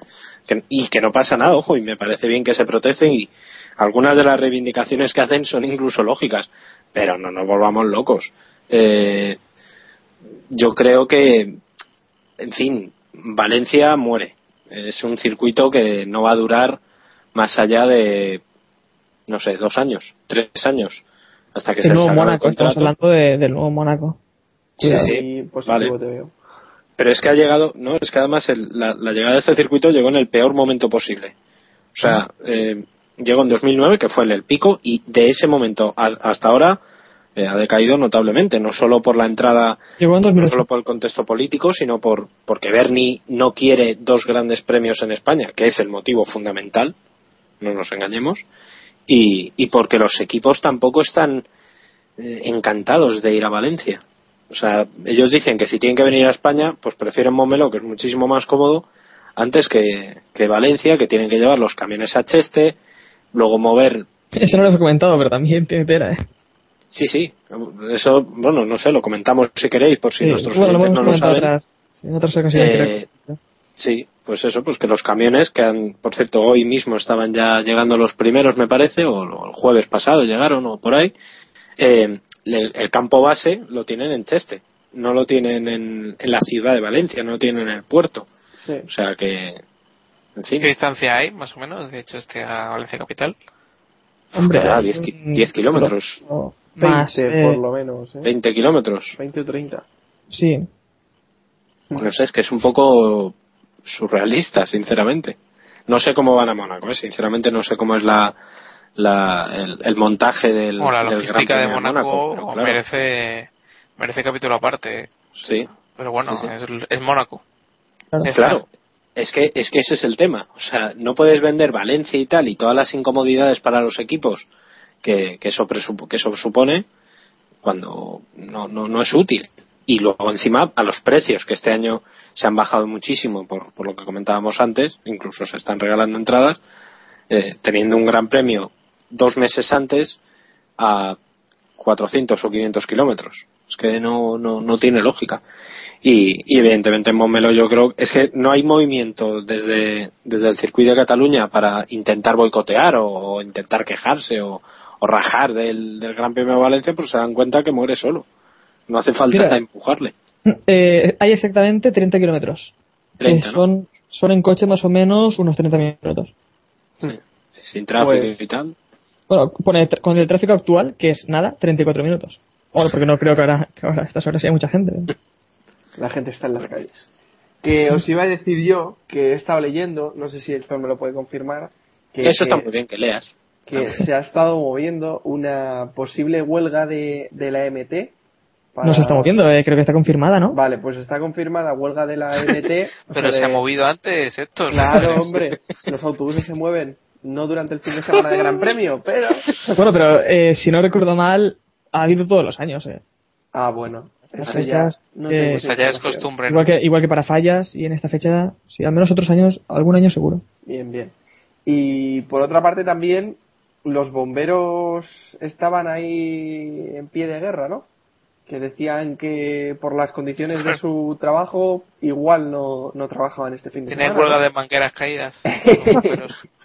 Que, y que no pasa nada, ojo, y me parece bien que se protesten y algunas de las reivindicaciones que hacen son incluso lógicas, pero no nos volvamos locos. Eh, yo creo que, en fin, Valencia muere. Es un circuito que no va a durar más allá de, no sé, dos años, tres años, hasta que El se nuevo Mónaco, estamos hablando de- del nuevo Mónaco. Sí, sí, positivo vale. te veo. Pero es que ha llegado, no, es que además el- la, la llegada de este circuito llegó en el peor momento posible. O sea, eh, llegó en 2009, que fue en el pico, y de ese momento a- hasta ahora eh, ha decaído notablemente, no solo por la entrada, en no 2008. solo por el contexto político, sino por porque Bernie no quiere dos grandes premios en España, que es el motivo fundamental, no nos engañemos, y, y porque los equipos tampoco están eh, encantados de ir a Valencia. O sea, ellos dicen que si tienen que venir a España, pues prefieren Montmeló, que es muchísimo más cómodo, antes que, que Valencia, que tienen que llevar los camiones a Cheste, luego mover. Eso no lo he comentado, pero también tiene tela, ¿eh? Sí, sí, eso, bueno, no sé, lo comentamos si queréis, por si Sí, nuestros bueno, lo no lo saben. en otras ocasiones. Eh. Sí, pues eso, pues que los camiones que han, por cierto, hoy mismo estaban ya llegando los primeros, me parece, o lo- el jueves pasado llegaron, o por ahí, eh, el, el campo base lo tienen en Cheste, no lo tienen en, en la ciudad de Valencia, no lo tienen en el puerto. Sí. O sea que, fin, ¿Qué distancia hay, más o menos, de hecho, este a Valencia Capital? Hombre, hay 10 ki- un- 10 kilómetros, o 20 Más, eh, por lo menos, ¿eh? 20 kilómetros. 20 o 30. Sí. No sé, es que es un poco surrealista, sinceramente. No sé cómo van a Mónaco, ¿eh? sinceramente no sé cómo es la, la el, el montaje del, Bueno, la del Gran logística de Mónaco, claro, merece, merece capítulo aparte. Sí, Pero bueno, Sí, sí. Es, es Mónaco. Claro. Claro. Es que, es que ese es el tema. O sea, no puedes vender Valencia y tal y todas las incomodidades para los equipos que, que, eso, presupo- que eso supone cuando no, no, no es útil. Y luego encima a los precios que este año se han bajado muchísimo por, por lo que comentábamos antes, incluso se están regalando entradas, eh, teniendo un gran premio dos meses antes a 400 o 500 kilómetros. Es que no, no, no tiene lógica. Y, y evidentemente en Montmeló yo creo es que no hay movimiento desde, desde el circuito de Cataluña para intentar boicotear o, o intentar quejarse o, o rajar del, del Gran Premio de Valencia, pues se dan cuenta que muere solo. No hace falta Mira. empujarle. Eh, hay exactamente 30 kilómetros. 30, Que ¿no? son, son en coche más o menos unos 30 minutos. Sí, Sin tráfico Pues- y tal. Bueno, pone tr- con el tráfico actual, que es nada, 34 minutos. Bueno, porque no creo que ahora, que ahora a estas horas haya mucha gente. La gente está en las calles. Que os iba a decir yo que he estado leyendo, no sé si Héctor me lo puede confirmar, que, Eso está que- muy bien que leas. que se ha estado moviendo una posible huelga de, de la MT. para- No se está moviendo, eh, creo que está confirmada, ¿no? Vale, pues está confirmada huelga de la MT. o Pero se ha movido antes, Héctor. Claro, hombre. Los autobuses se mueven no durante el fin de semana de Gran Premio, pero. Bueno, pero eh, si no recuerdo mal, ha habido todos los años. Eh. Ah, bueno. Las Eso ya fechas, no eh, ya es costumbre. ¿no? Igual que, igual que para fallas, y en esta fecha, sí, al menos otros años, algún año seguro. Bien, bien. Y por otra parte también, los bomberos estaban ahí en pie de guerra, ¿no? Que decían que por las condiciones de su trabajo igual no, no trabajaban este fin de Tienen semana. huelga ¿no? de mangueras caídas.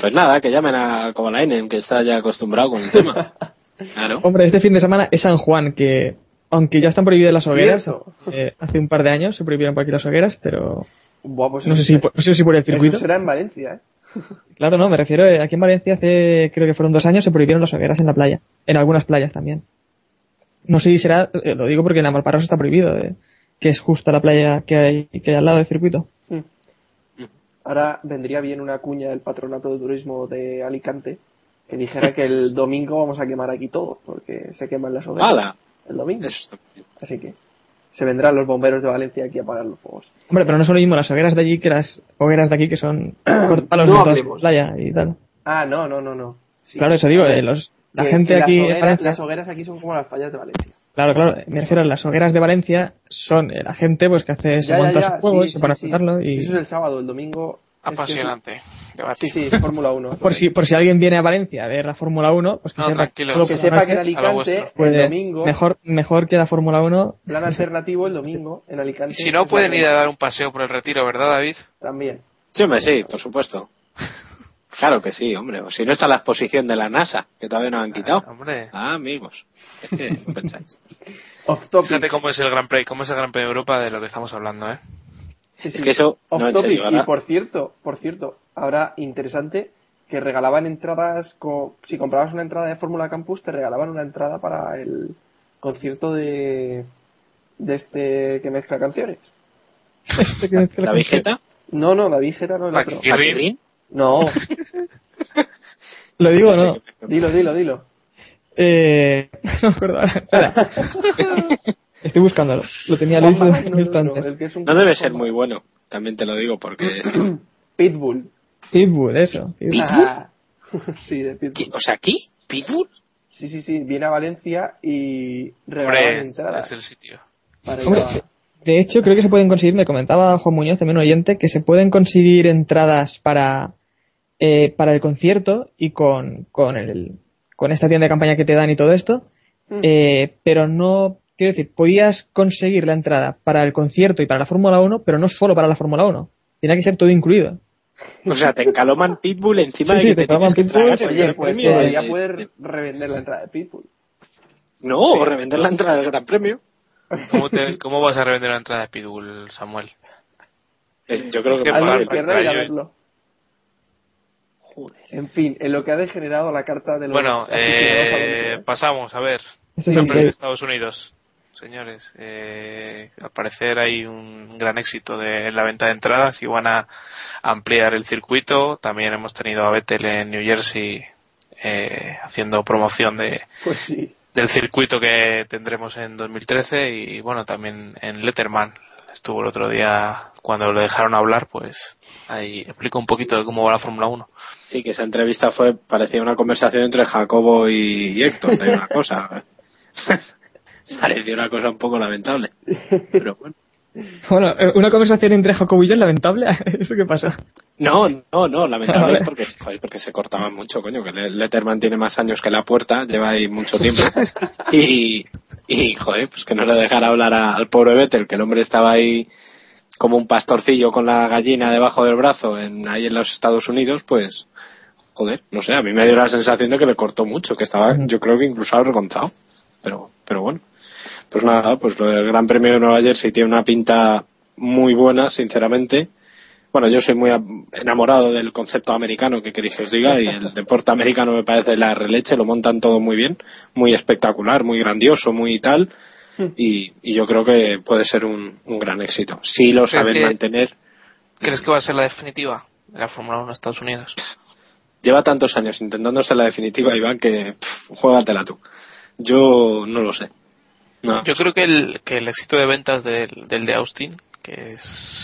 Pues nada, que llamen a Kovalainen, que está ya acostumbrado con el tema. Claro. Hombre, este fin de semana es San Juan, que aunque ya están prohibidas las hogueras, eh, hace un par de años se prohibieron por aquí las hogueras, pero Buah, pues no sé eso- si, por- no sé si por el eso circuito. será en Valencia, ¿eh? Claro, no, me refiero, eh, aquí en Valencia hace, creo que fueron dos años, se prohibieron las hogueras en la playa, en algunas playas también. No sé si será, eh, lo digo porque en Amalparros está prohibido, eh, que es justo la playa que hay, que hay al lado del circuito. Ahora vendría bien una cuña del patronato de turismo de Alicante que dijera que el domingo vamos a quemar aquí todo, porque se queman las hogueras ¡Hala! el domingo. Eso está bien. Así que se vendrán los bomberos de Valencia aquí a apagar los fuegos. Hombre, pero no son lo mismo las hogueras de allí que las hogueras de aquí que son cortapalos No de playa y tal. Ah, no, no, no, no. Sí. Claro, eso digo, eh, los, la que- gente que aquí Las hogueras, Valencia- las hogueras aquí son como las fallas de Valencia. Claro, claro, me refiero a las hogueras de Valencia, son eh, la gente pues que hace, se monta ya, su juego sí, sí, explotarlo Sí, y... Eso es el sábado, el domingo. Que- Apasionante. Sí, Debate. sí, Fórmula 1. Por si, por si alguien viene a Valencia a ver la Fórmula 1, pues que No, sepa Que por sepa que en. Alicante, el puede- domingo, mejor, mejor que la Fórmula 1, plan alternativo el domingo en Alicante. Si no pueden ir a dar un paseo por el retiro, ¿verdad, David? También. Sí, hombre, sí, por supuesto. Claro que sí, hombre. O si no está la exposición de la NASA, que todavía no han quitado. Ah, hombre. Ah, amigos. Que no pensáis. Fíjate cómo es el Gran Premio, cómo es el Gran Premio de Europa de lo que estamos hablando, ¿eh? Sí, Es sí. que eso, Off no, en topic. serio, ahora- Y por cierto, por cierto, ahora interesante que regalaban entradas, co- si comprabas una entrada de Fórmula Campus, te regalaban una entrada para el concierto de, de este que mezcla canciones. ¿La vigeta? No, no, David Geta no el otro. No, lo digo no. dilo, dilo, dilo. Eh, no me acuerdo. Estoy buscándolo. Lo tenía listo Juanma, no, no, un debe ser muy bueno. También te lo digo porque... sí. Pitbull. Pitbull, eso. Pitbull. Ah, sí, de ¿Qué? Pitbull. O sea, ¿aquí? ¿Pitbull? Sí, sí, sí, viene a Valencia y regalaban es, el sitio. para Hombre, De hecho, creo que se pueden conseguir, me comentaba Juan Muñoz, también un oyente, que se pueden conseguir entradas para, eh, para el concierto y con, con, el, con esta tienda de campaña que te dan y todo esto, Mm. eh, pero no, quiero decir, podías conseguir la entrada para el concierto y para la Fórmula 1, pero no solo para la Fórmula 1. Tenía que ser todo incluido. O sea, te encaloman Pitbull encima Sí, de sí, que te te tienes que tragar Oye, pues premio. podría de- poder revender la entrada de Pitbull. No, o revender la entrada del Gran Premio. ¿Cómo, te- ¿Cómo vas a revender la entrada de Pitbull, Samuel? Eh, Yo creo que Qué por padre, Alguien ahí- querrá ir a yo- verlo. Joder. En fin, en lo que ha degenerado la carta de los Bueno, eh, alonso. pasamos, a ver. Sí, Gran sí. Premio de Estados Unidos. Señores, eh, al parecer hay un gran éxito de, en la venta de entradas y van a ampliar el circuito. También hemos tenido a Vettel en New Jersey eh, haciendo promoción de, Pues sí. del circuito que tendremos en 2013 y bueno, también en Letterman. Estuvo el otro día cuando lo dejaron hablar, pues ahí explico un poquito de cómo va la Fórmula 1. Sí, que esa entrevista fue, parecía una conversación entre Jacobo y, y Héctor, de una cosa. Pareció una cosa un poco lamentable. Pero bueno. Bueno, eh, una conversación entre y yo es lamentable. ¿Eso qué pasa? No, no, no, lamentable Vale. porque, joder, porque se cortaban mucho, coño, que Le- Letterman tiene más años que la puerta, lleva ahí mucho tiempo. Y, y joder, pues que no le dejara hablar a- al pobre Vettel, que el hombre estaba ahí como un pastorcillo con la gallina debajo del brazo en, ahí en los Estados Unidos, pues, joder, no sé, a mí me dio la sensación de que le cortó mucho, que estaba, yo creo que incluso avergonzado. Pero, pero bueno. Pues nada, pues lo del Gran Premio de Nueva Jersey tiene una pinta muy buena, sinceramente. bueno, yo soy muy enamorado del concepto americano, que queréis que os diga, y el deporte americano me parece la releche, lo montan todo muy bien, muy espectacular, muy grandioso, muy tal, y, y yo creo que puede ser un, un gran éxito. Si lo saben que- mantener, ¿Crees que va a ser la definitiva de la Fórmula 1 en Estados Unidos? lleva tantos años intentándose la definitiva, Iván, que pff, juégatela tú. Yo no lo sé. No. Yo creo que el, que el éxito de ventas del, del de Austin, que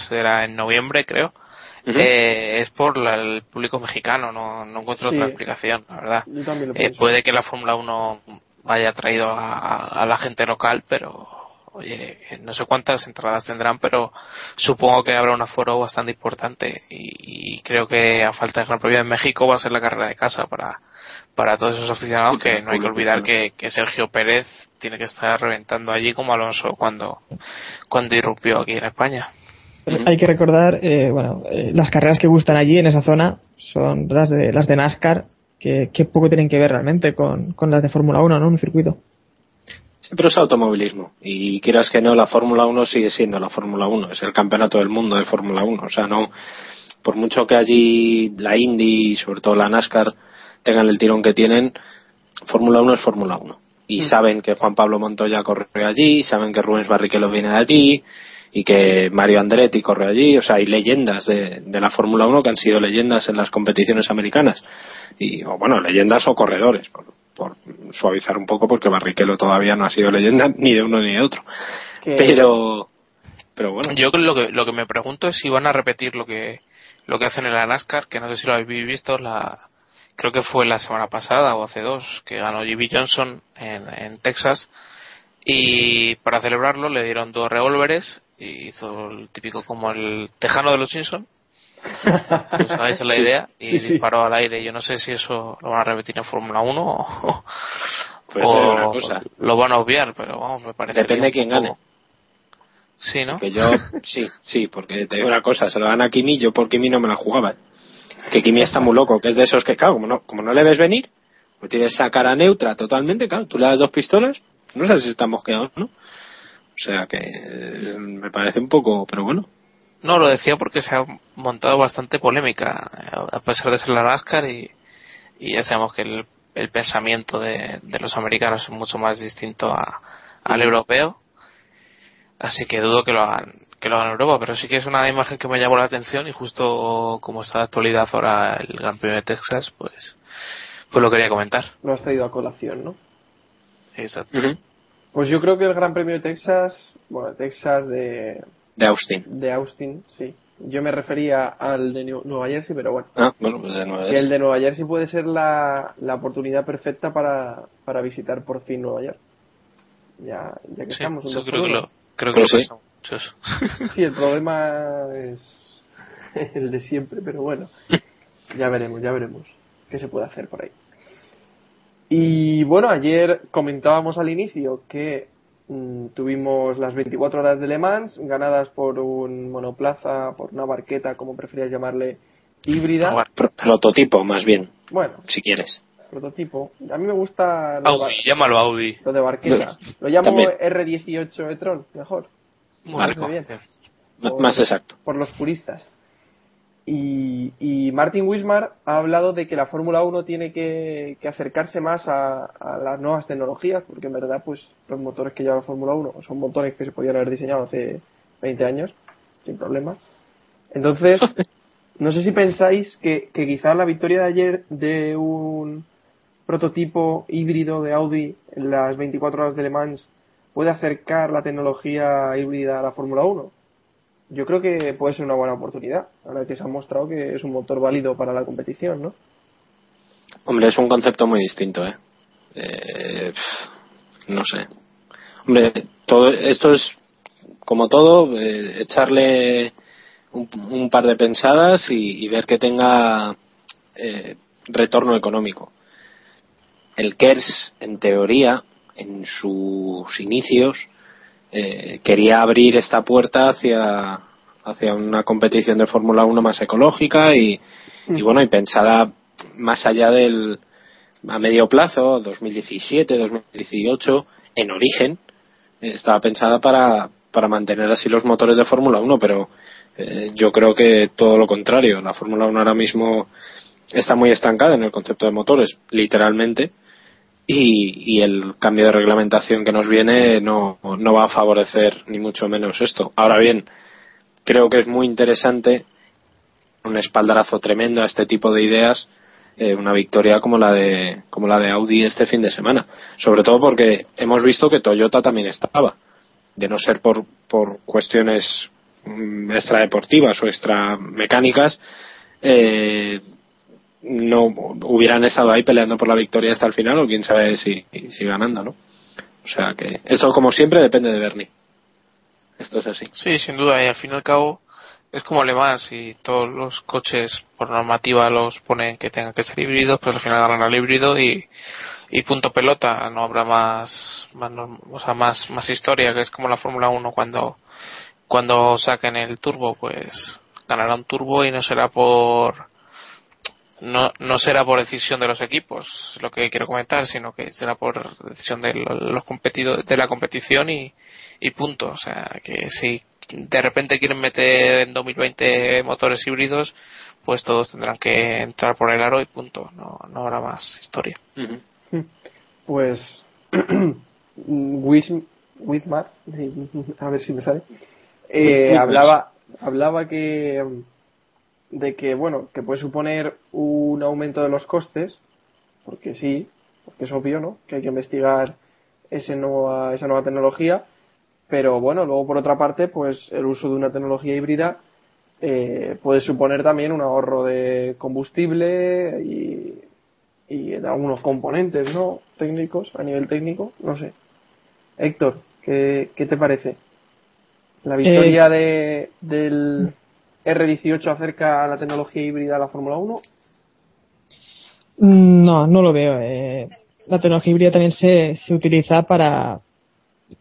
será en noviembre, creo, eh, es por la- el público mexicano. No, no encuentro Sí. otra explicación, la verdad. Yo también lo Eh, puede que la Fórmula 1 haya atraído a, a la gente local, pero oye, no sé cuántas entradas tendrán, pero supongo que habrá un aforo bastante importante y, y creo que a falta de Gran Premio en México va a ser la carrera de casa para, para todos esos aficionados que no hay que olvidar que, que Sergio Pérez tiene que estar reventando allí como Alonso cuando, cuando irrumpió aquí en España. Hay que recordar, eh, bueno, eh, las carreras que gustan allí en esa zona son las de las de NASCAR, que, que poco tienen que ver realmente con, con las de Fórmula 1, ¿no? Un circuito. Pero es automovilismo. Y quieras que no, la Fórmula 1 sigue siendo la Fórmula 1. Es el campeonato del mundo de Fórmula 1. O sea, no. Por mucho que allí la Indy y sobre todo la NASCAR tengan el tirón que tienen, Fórmula 1 es Fórmula 1. Y saben que Juan Pablo Montoya corre allí, saben que Rubens Barrichello viene de allí, y que Mario Andretti corre allí. O sea, hay leyendas de, de la Fórmula 1 que han sido leyendas en las competiciones americanas. Y, o bueno, leyendas o corredores, por, suavizar un poco, porque Barrichello todavía no ha sido leyenda ni de uno ni de otro. Pero, pero bueno, Yo lo que, lo que me pregunto es si van a repetir lo que, lo que hacen en la NASCAR, que no sé si lo habéis visto, la, creo que fue la semana pasada o hace dos, que ganó Jimmy Johnson en, en Texas, y para celebrarlo le dieron dos revólveres y hizo el típico como el tejano de los Simpson os hagáis la idea y Sí, sí. disparó al aire yo no sé si eso lo van a repetir en Fórmula 1 o, pues o una cosa. lo van a obviar pero vamos me parece Depende de quién gane. sí no Que yo, sí, sí, porque te digo una cosa, se lo dan a Kimi, yo por Kimi no me la jugaba. Que Kimi está muy loco, que es de esos que, claro, como no, como no le ves venir, pues tienes esa cara neutra totalmente, claro, tú le das dos pistolas, no sabes si está mosqueado, ¿no? O sea que eh, me parece un poco, pero bueno. No, lo decía porque se ha montado bastante polémica, a pesar de ser la NASCAR y, y ya sabemos que el, el pensamiento de, de los americanos es mucho más distinto a- al europeo, así que dudo que lo hagan que lo hagan en Europa, pero sí que es una imagen que me llamó la atención y justo como está de actualidad ahora el Gran Premio de Texas, pues pues lo quería comentar. Lo has traído a colación, ¿no? Exacto. Pues yo creo que el Gran Premio de Texas, bueno, Texas de, De Austin. de Austin, sí. Yo me refería al de New- Nueva Jersey, pero bueno. Ah, bueno, pues de nuevo Que el de Nueva Jersey puede ser la, la oportunidad perfecta para, para visitar por fin Nueva York. Ya, ya que Sí, estamos. por creo que lo, creo que lo sí. pensan muchos. Sí, el problema es el de siempre, pero bueno, ya veremos, ya veremos qué se puede hacer por ahí. Y bueno, ayer comentábamos al inicio que tuvimos las 24 horas de Le Mans ganadas por un monoplaza, por una barqueta, como preferías llamarle, híbrida. Ah, Pro- prototipo, más bien, Bueno, si quieres. prototipo. A mí me gusta Audi, llámalo Audi. lo de barqueta. Lo llamo También. R18 e-tron, mejor. Muy bien. Más exacto. por los puristas. Y, Martin Wismar ha hablado de que la Fórmula 1 tiene que, acercarse más a, las nuevas tecnologías, porque en verdad pues los motores que lleva la Fórmula 1 son motores que se podían haber diseñado hace 20 años, sin problemas. Entonces, no sé si pensáis que, que quizá la victoria de ayer de un prototipo híbrido de Audi en las 24 horas de Le Mans puede acercar la tecnología híbrida a la Fórmula 1 yo creo que puede ser una buena oportunidad, ahora que se ha mostrado que es un motor válido para la competición, ¿no? Hombre, es un concepto muy distinto, ¿eh? Eh, no sé. Hombre, todo esto es, como todo, eh, echarle un, un par de pensadas y, y ver que tenga eh, retorno económico. El KERS, en teoría, en sus inicios, eh, quería abrir esta puerta hacia, hacia una competición de Fórmula 1 más ecológica y, y bueno, y pensada más allá del a medio plazo, 2017, 2018, en origen, eh, estaba pensada para, para mantener así los motores de Fórmula 1, pero Eh, yo creo que todo lo contrario. La Fórmula 1 ahora mismo está muy estancada en el concepto de motores, literalmente, y, y el cambio de reglamentación que nos viene no, no va a favorecer ni mucho menos esto. Ahora bien, creo que es muy interesante un espaldarazo tremendo a este tipo de ideas eh, una victoria como la de como la de Audi este fin de semana sobre todo porque hemos visto que Toyota también estaba de no ser por por cuestiones mm, extradeportivas o extra mecánicas eh, no hubieran estado ahí peleando por la victoria hasta el final o quién sabe si, si ganando no o sea que esto como siempre depende de Bernie. Esto es así. Sí, sin duda, y al fin y al cabo es como Le Mans y todos los coches por normativa los ponen que tengan que ser híbridos, pues al final ganan al híbrido y, y punto pelota, no habrá más, o sea, más, más historia, que es como la Fórmula 1 cuando, cuando saquen el turbo, pues ganará un turbo y no será por, no, no será por decisión de los equipos, lo que quiero comentar, sino que será por decisión de lo- los competido- de la competición y, y punto. O sea, que si de repente quieren meter en 2020 motores híbridos, pues todos tendrán que entrar por el aro y punto. No, no habrá más historia. Pues Wis- Wismar, a ver si me sale, eh, hablaba hablaba que de que bueno que puede suponer un aumento de los costes, porque sí, porque es obvio, ¿no? Que hay que investigar ese nueva, esa nueva tecnología, pero bueno, luego por otra parte, pues el uso de una tecnología híbrida eh, puede suponer también un ahorro de combustible y, y de algunos componentes, ¿no? Técnicos, a nivel técnico, no sé. Héctor, ¿qué, qué te parece? ¿La victoria de, del R18 acerca la tecnología híbrida a la Fórmula 1? Mm, No, no lo veo. eh. La tecnología híbrida también se, se utiliza para,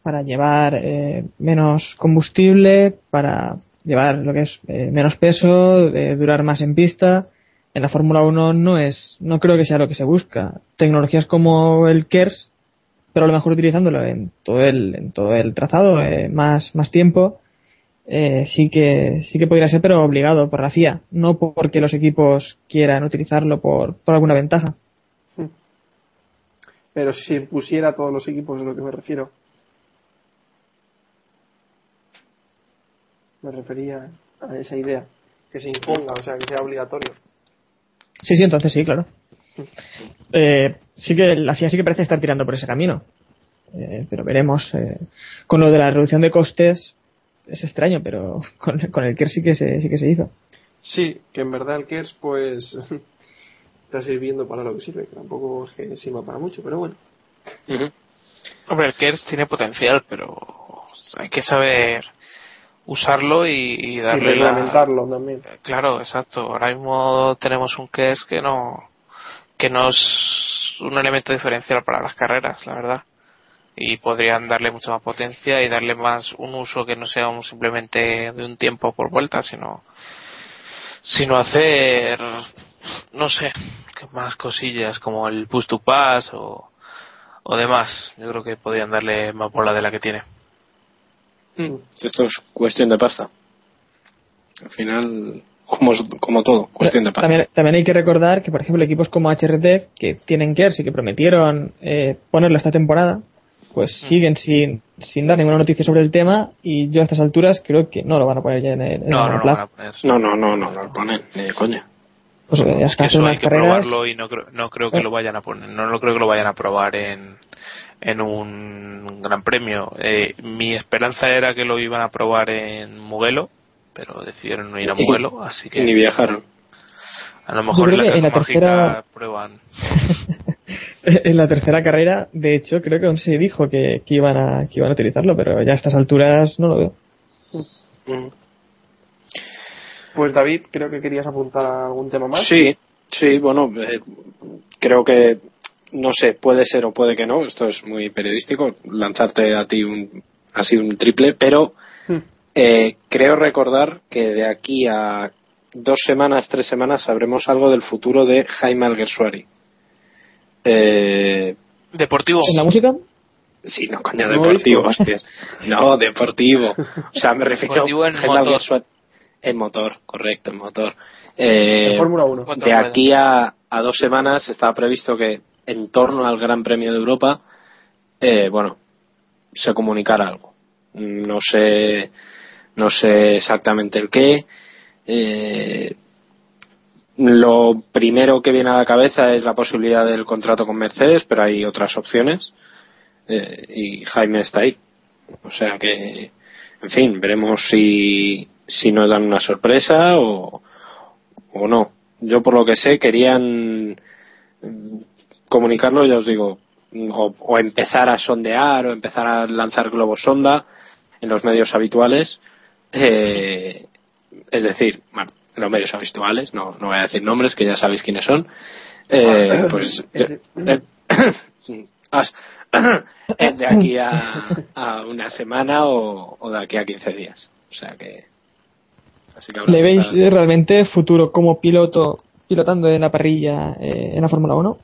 para llevar eh, menos combustible, para llevar lo que es eh, menos peso, eh, durar más en pista. En la Fórmula 1 no es, no creo que sea lo que se busca. Tecnologías como el KERS, pero a lo mejor utilizándolo en todo el, en todo el trazado, eh, más, más tiempo, eh, sí que sí que podría ser, pero obligado por la FIA, no porque los equipos quieran utilizarlo por, por alguna ventaja. Pero si se impusiera a todos los equipos, es lo que me refiero. Me refería a esa idea, que se imponga, o sea, que sea obligatorio. Sí, sí, entonces sí, claro. Eh, sí que la FIA sí que parece estar tirando por ese camino. Eh, pero veremos. eh, con lo de la reducción de costes es extraño, pero con, con el KER sí que se, sí que se hizo. Sí, que en verdad el KERS, pues, está sirviendo para lo que sirve, que tampoco es que sirva para mucho, pero bueno. Hombre, el KERS tiene potencial, pero hay que saber usarlo y, y Y darle la- reglamentarlo también. Claro, exacto. Ahora mismo tenemos un KERS que no que no es un elemento diferencial para las carreras, la verdad. Y podrían darle mucha más potencia y darle más un uso que no sea un- simplemente de un tiempo por vuelta, sino sino hacer no sé, que más cosillas como el push to pass o o demás. Yo creo que podrían darle más bola de la que tiene. Esto es cuestión de pasta. Al final, como, como todo, cuestión de pasta. También, también hay que recordar que, por ejemplo, equipos como HRT, que tienen KERS y que prometieron eh, ponerlo esta temporada, pues siguen sin, sin dar ninguna noticia sobre el tema y yo a estas alturas creo que no lo van a poner ya en el, No, no lo plan. van a poner. No, no, no, no, no lo ponen, ni de coña. Pues eh, Es que eso hay que carreras. probarlo y no creo, no creo que Eh. lo vayan a poner, no lo creo que lo vayan a probar en, en un gran premio. Eh, mi esperanza era que lo iban a probar en Mugello, pero decidieron no ir a Mugello, así Y ni que viajaron. a lo mejor en la creo que en caja la mágica tercera- prueban. en la tercera carrera, de hecho, creo que aún se dijo que, que iban a, que iban a utilizarlo, pero ya a estas alturas no lo veo. Pues David, creo que querías apuntar a algún tema más. Sí, sí, bueno, eh, creo que, no sé, puede ser o puede que no, esto es muy periodístico, lanzarte a ti un, así un triple, pero Hmm. eh, creo recordar que de aquí a dos semanas, tres semanas sabremos algo del futuro de Jaime Alguersuari. Eh, Deportivo. ¿En la música? Sí, no, coño, No, deportivo, hostias. No, deportivo. O sea, me refiero Deportivo en motor. En motor, correcto, en motor. Eh, En Fórmula 1. Cuatro de aquí a, a dos semanas estaba previsto que en torno al Gran Premio de Europa, eh, bueno, se comunicara algo. No sé, no sé exactamente el qué. Eh, lo primero que viene a la cabeza es la posibilidad del contrato con Mercedes, pero hay otras opciones. Eh, y Jaime está ahí. O sea que, en fin, veremos si, si nos dan una sorpresa o, o no. Yo por lo que sé querían mm, comunicarlo, ya os digo, o, o empezar a sondear o empezar a lanzar globos sonda en los medios habituales. Eh, es decir, en los medios habituales, no, no voy a decir nombres que ya sabéis quiénes son. Eh, pues Ese- de, as- eh, de aquí a, a una semana o, o de aquí a 15 días. O sea que. Así que ¿Le veis estar- eh, realmente futuro como piloto pilotando en la parrilla eh, en la Fórmula 1?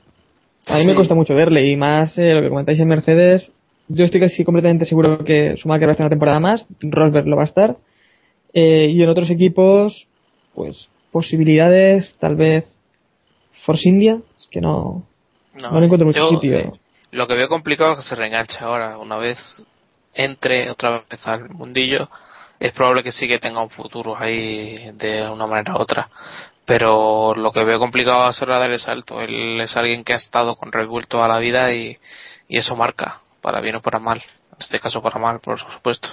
A mí me cuesta mucho verle y más eh, lo que comentáis en Mercedes. Yo estoy casi completamente seguro que Schumacher va a estar una temporada más, Rosberg lo va a estar. Eh, y en otros equipos, pues posibilidades, tal vez Force India, es que no, no, le encuentro mucho yo, sitio. eh, lo que veo complicado es que se reenganche ahora. Una vez entre otra vez al mundillo, es probable que sí que tenga un futuro ahí de una manera u otra. Pero lo que veo complicado va a ser dar el salto. Él es alguien que ha estado con Red Bull toda la vida y, y eso marca, para bien o para mal. En este caso para mal, por supuesto.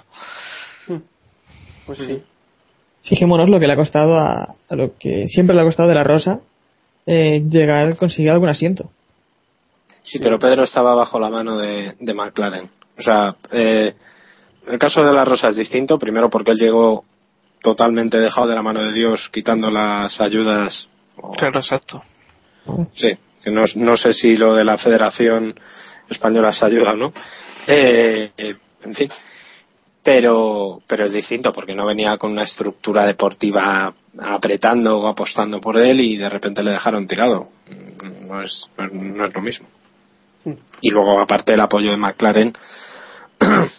Pues sí. Fijémonos lo que le ha costado a, a lo que siempre le ha costado de la Rosa eh, llegar, conseguir algún asiento. Sí, pero Pedro estaba bajo la mano de, de McLaren. O sea, eh, el caso de la Rosa es distinto, primero porque él llegó totalmente dejado de la mano de Dios, quitando las ayudas. o- Claro, exacto. Sí, que no, no sé si lo de la Federación Española se ayuda o no. Eh, eh, en fin. Pero, pero es distinto porque no venía con una estructura deportiva apretando o apostando por él y de repente le dejaron tirado. No es, no es- lo mismo. Y luego, aparte, el apoyo de McLaren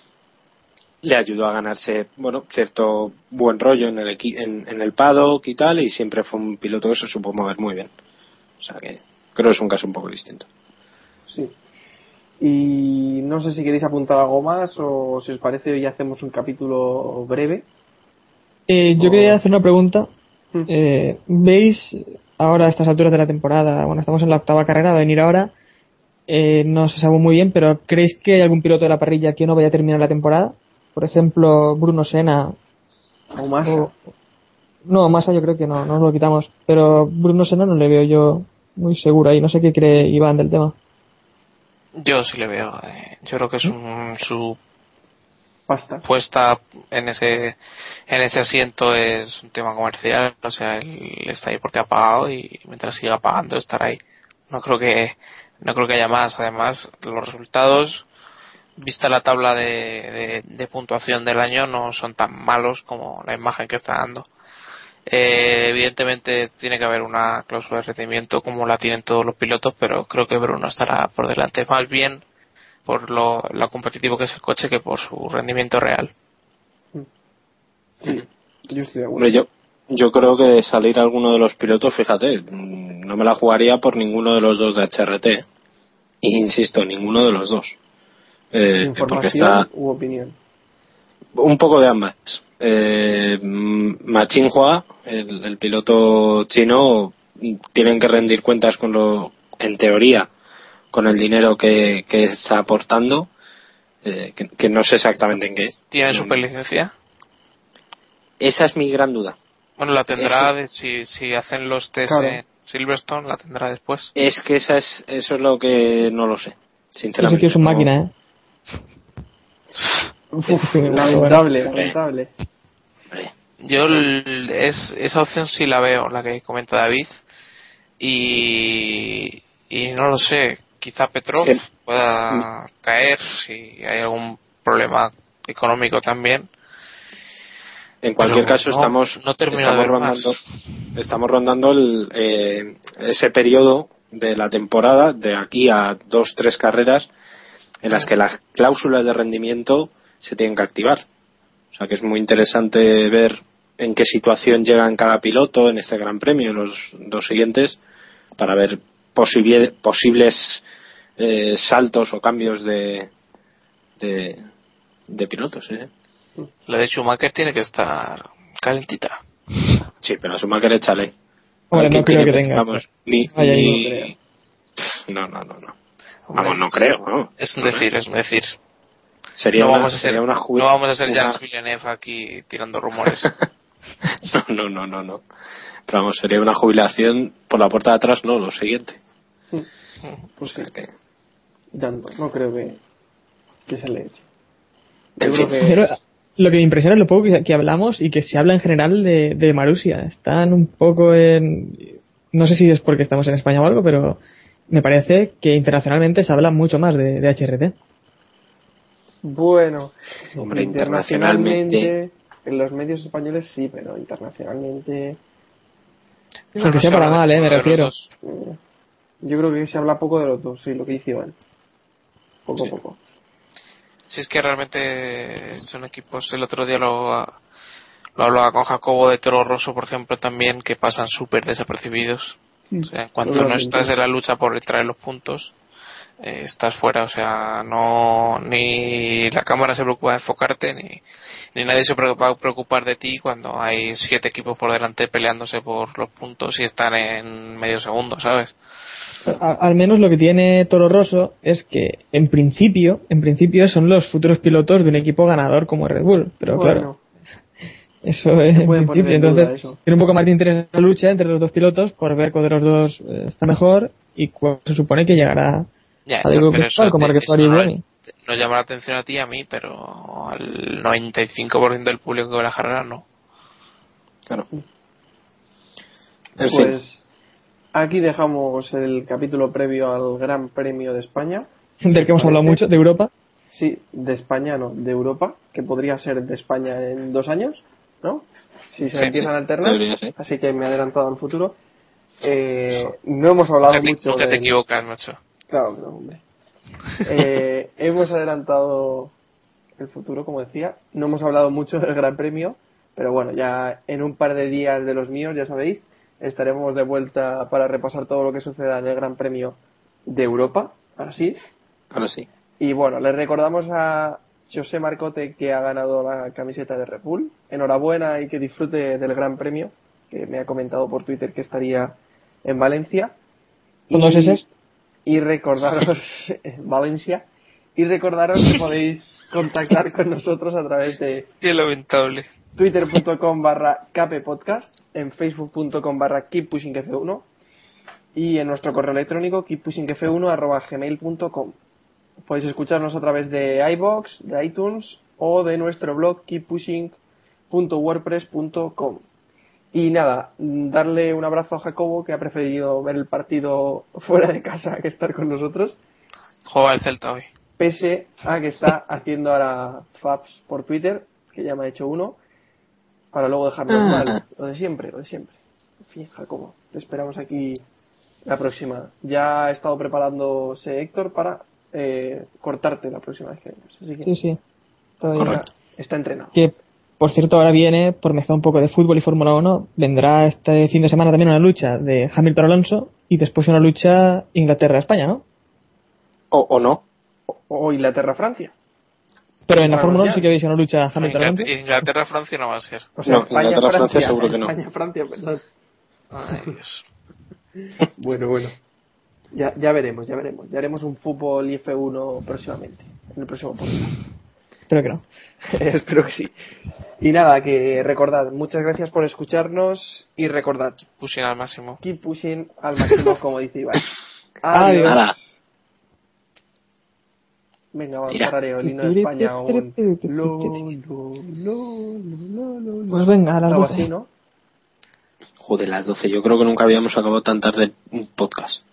le ayudó a ganarse, bueno, cierto buen rollo en el, en, en el paddock y tal, y siempre fue un piloto que se supo mover muy bien. O sea que creo que es un caso un poco distinto. Sí. Y no sé si queréis apuntar algo más o si os parece hoy hacemos un capítulo breve. Eh, yo quería hacer una pregunta. Mm. Eh, ¿Veis ahora a estas alturas de la temporada, bueno, estamos en la octava carrera, va a venir ahora, eh, no se sabe muy bien, pero ¿creéis que hay algún piloto de la parrilla que no vaya a terminar la temporada? Por ejemplo, Bruno Senna. O o- no, Massa yo creo que no, no nos lo quitamos. Pero Bruno Senna no le veo yo muy seguro ahí. No sé qué cree Iván del tema. Yo sí le veo. eh, yo creo que es un, su Pasta. puesta en ese en ese asiento es un tema comercial o sea él está ahí porque ha pagado y mientras siga pagando estará ahí no creo que no creo que haya más además los resultados vista la tabla de, de, de puntuación del año no son tan malos como la imagen que está dando Eh, evidentemente tiene que haber una cláusula de rendimiento como la tienen todos los pilotos pero creo que Bruno estará por delante más bien por lo, lo competitivo que es el coche que por su rendimiento real. Sí. Yo estoy de acuerdo. Hombre, yo, yo creo que de salir alguno de los pilotos, fíjate, no me la jugaría por ninguno de los dos de HRT. Y insisto, ninguno de los dos. Eh, porque Información está u opinión. un poco de ambas. Eh, mm, Ma Chinhua, el, el piloto chino, tienen que rendir cuentas con lo, en teoría, con el dinero que, que está aportando, eh, que, que no sé exactamente en qué. ¿Tiene superlicencia? Esa es mi gran duda. Bueno, la tendrá Eso de- si, si hacen los test Claro. en Silverstone, la tendrá después. Es que esa es, eso es lo que no lo sé, sinceramente. tío es un no- máquina, ¿eh? Uf, lamentable, lamentable. Hombre, Yo el- es, esa opción sí la veo, la que comenta David. Y, y no lo sé, quizá Petrov pueda caer si hay algún problema económico también. En cualquier Pero caso, no- estamos, no estamos rondando, estamos rondando el, eh, ese periodo de la temporada de aquí a dos, tres carreras en las que las cláusulas de rendimiento se tienen que activar. O sea que es muy interesante ver en qué situación llegan cada piloto en este Gran Premio, los dos siguientes, para ver posible- posibles eh, saltos o cambios de, de, de pilotos. ¿eh? Lo de Schumacher tiene que estar calentita. Sí, pero a Schumacher échale. Hombre, no creo tiene- que tenga. Vamos, ni, ni- no creo. Pff, no, no, no, no. Hombre, Vamos, no creo, ¿no? Es un decir, es un decir. Sería no una, vamos a ser, sería una ju- no vamos a ser una- Jacques Villeneuve aquí tirando rumores. no, no, no, no, no. Pero vamos, sería una jubilación por la puerta de atrás, no, lo siguiente. Pues sí, O sea que- ya no, no creo que, que se le eche. En Yo fin. creo que- Pero lo que me impresiona es lo poco que, que hablamos y que se habla en general de, de Marusia. Están un poco en. No sé si es porque estamos en España o algo, pero me parece que internacionalmente se habla mucho más de, de HRT. Bueno, Hombre, internacionalmente, en los medios españoles sí, pero internacionalmente Aunque sea para mal, ¿eh? Me refiero. eh, yo creo que se habla poco de los dos, sí, lo que dice Iván. Poco a poco. Si es que realmente son equipos, el otro día lo, lo hablaba con Jacobo de Toro Rosso, por ejemplo, también, que pasan súper desapercibidos. O sea, en cuanto no estás en la lucha por traer los puntos, eh, estás fuera. O sea, no ni la cámara se preocupa de enfocarte, ni, ni nadie se preocupa preocupar de ti cuando hay siete equipos por delante peleándose por los puntos y están en medio segundo, ¿sabes? A- al menos lo que tiene Toro Rosso es que en principio, en principio son los futuros pilotos de un equipo ganador como Red Bull. Pero claro, eso es en principio. Entonces, eso. tiene un poco más de interés la lucha entre los dos pilotos por ver cuál de los dos eh, está mejor y cuál se supone que llegará Ya, algo pero como te- y no, no llama la atención a ti y a mí, pero al 95% del público que ve la carrera no. Claro. En fin, pues aquí dejamos el capítulo previo al Gran Premio de España. Del que hemos hablado mucho, de Europa. Sí, de España, no, de Europa, que podría ser de España en dos años, ¿no? Si se Sí, empiezan sí, a alternar. Así que me he adelantado al futuro. Eh, no hemos hablado Nunca te, mucho nunca te del- equivocas, macho. Claro, no, hombre. Eh, hemos adelantado el futuro, como decía. No hemos hablado mucho del Gran Premio, pero bueno, ya en un par de días de los míos, ya sabéis, estaremos de vuelta para repasar todo lo que suceda en el Gran Premio de Europa, así. ahora sí. Y bueno, les recordamos a José Marcote que ha ganado la camiseta de Red Bull. Enhorabuena y que disfrute del Gran Premio, que me ha comentado por Twitter que estaría en Valencia. ¿Con dos S? Y recordaros, en Valencia, y recordaros que podéis contactar con nosotros a través de Qué lamentable. twitter.com barra kppodcast, en facebook.com barra keeppushingf1 y en nuestro correo electrónico keeppushingf1 arroba gmail.com. Podéis escucharnos a través de iBox, de iTunes o de nuestro blog keeppushing.wordpress.com. Y nada, darle un abrazo a Jacobo que ha preferido ver el partido fuera de casa que estar con nosotros, Juega el Celta hoy. pese a que está haciendo ahora faps por Twitter, que ya me ha hecho uno, para luego dejarnos Ah. mal. Lo de siempre, lo de siempre. En fin, Jacobo, te esperamos aquí la próxima. Ya ha estado preparándose Héctor para eh, cortarte la próxima vez que vengas. Así que Sí, sí. todavía está entrenado. Por cierto, ahora viene, por mezclar un poco de fútbol y Fórmula 1, vendrá este fin de semana también una lucha de Hamilton-Alonso y después una lucha Inglaterra-España, ¿no? O, o no. O, o Inglaterra-Francia. Pero en la Fórmula 1 anunciar. sí que habéis una lucha Hamilton-Alonso. Inglaterra, Inglaterra-Francia no va a ser. O sea, No, Inglaterra-Francia Francia. seguro que no. España-Francia, perdón. Ay, Dios. Bueno, bueno. Ya, ya veremos, ya veremos. Ya haremos un fútbol y F1 próximamente. En el próximo podcast. Espero que no. Espero que sí. Y nada, que recordad, muchas gracias por escucharnos y recordad, Pushing al máximo. keep pushing al máximo, como dice Iván. Adiós. Nada. Venga, vamos a el himno de España. Un... Lo, lo. Pues venga, a las Algo 12. así, ¿no? Joder, las 12. Yo creo que nunca habíamos acabado tan tarde un podcast.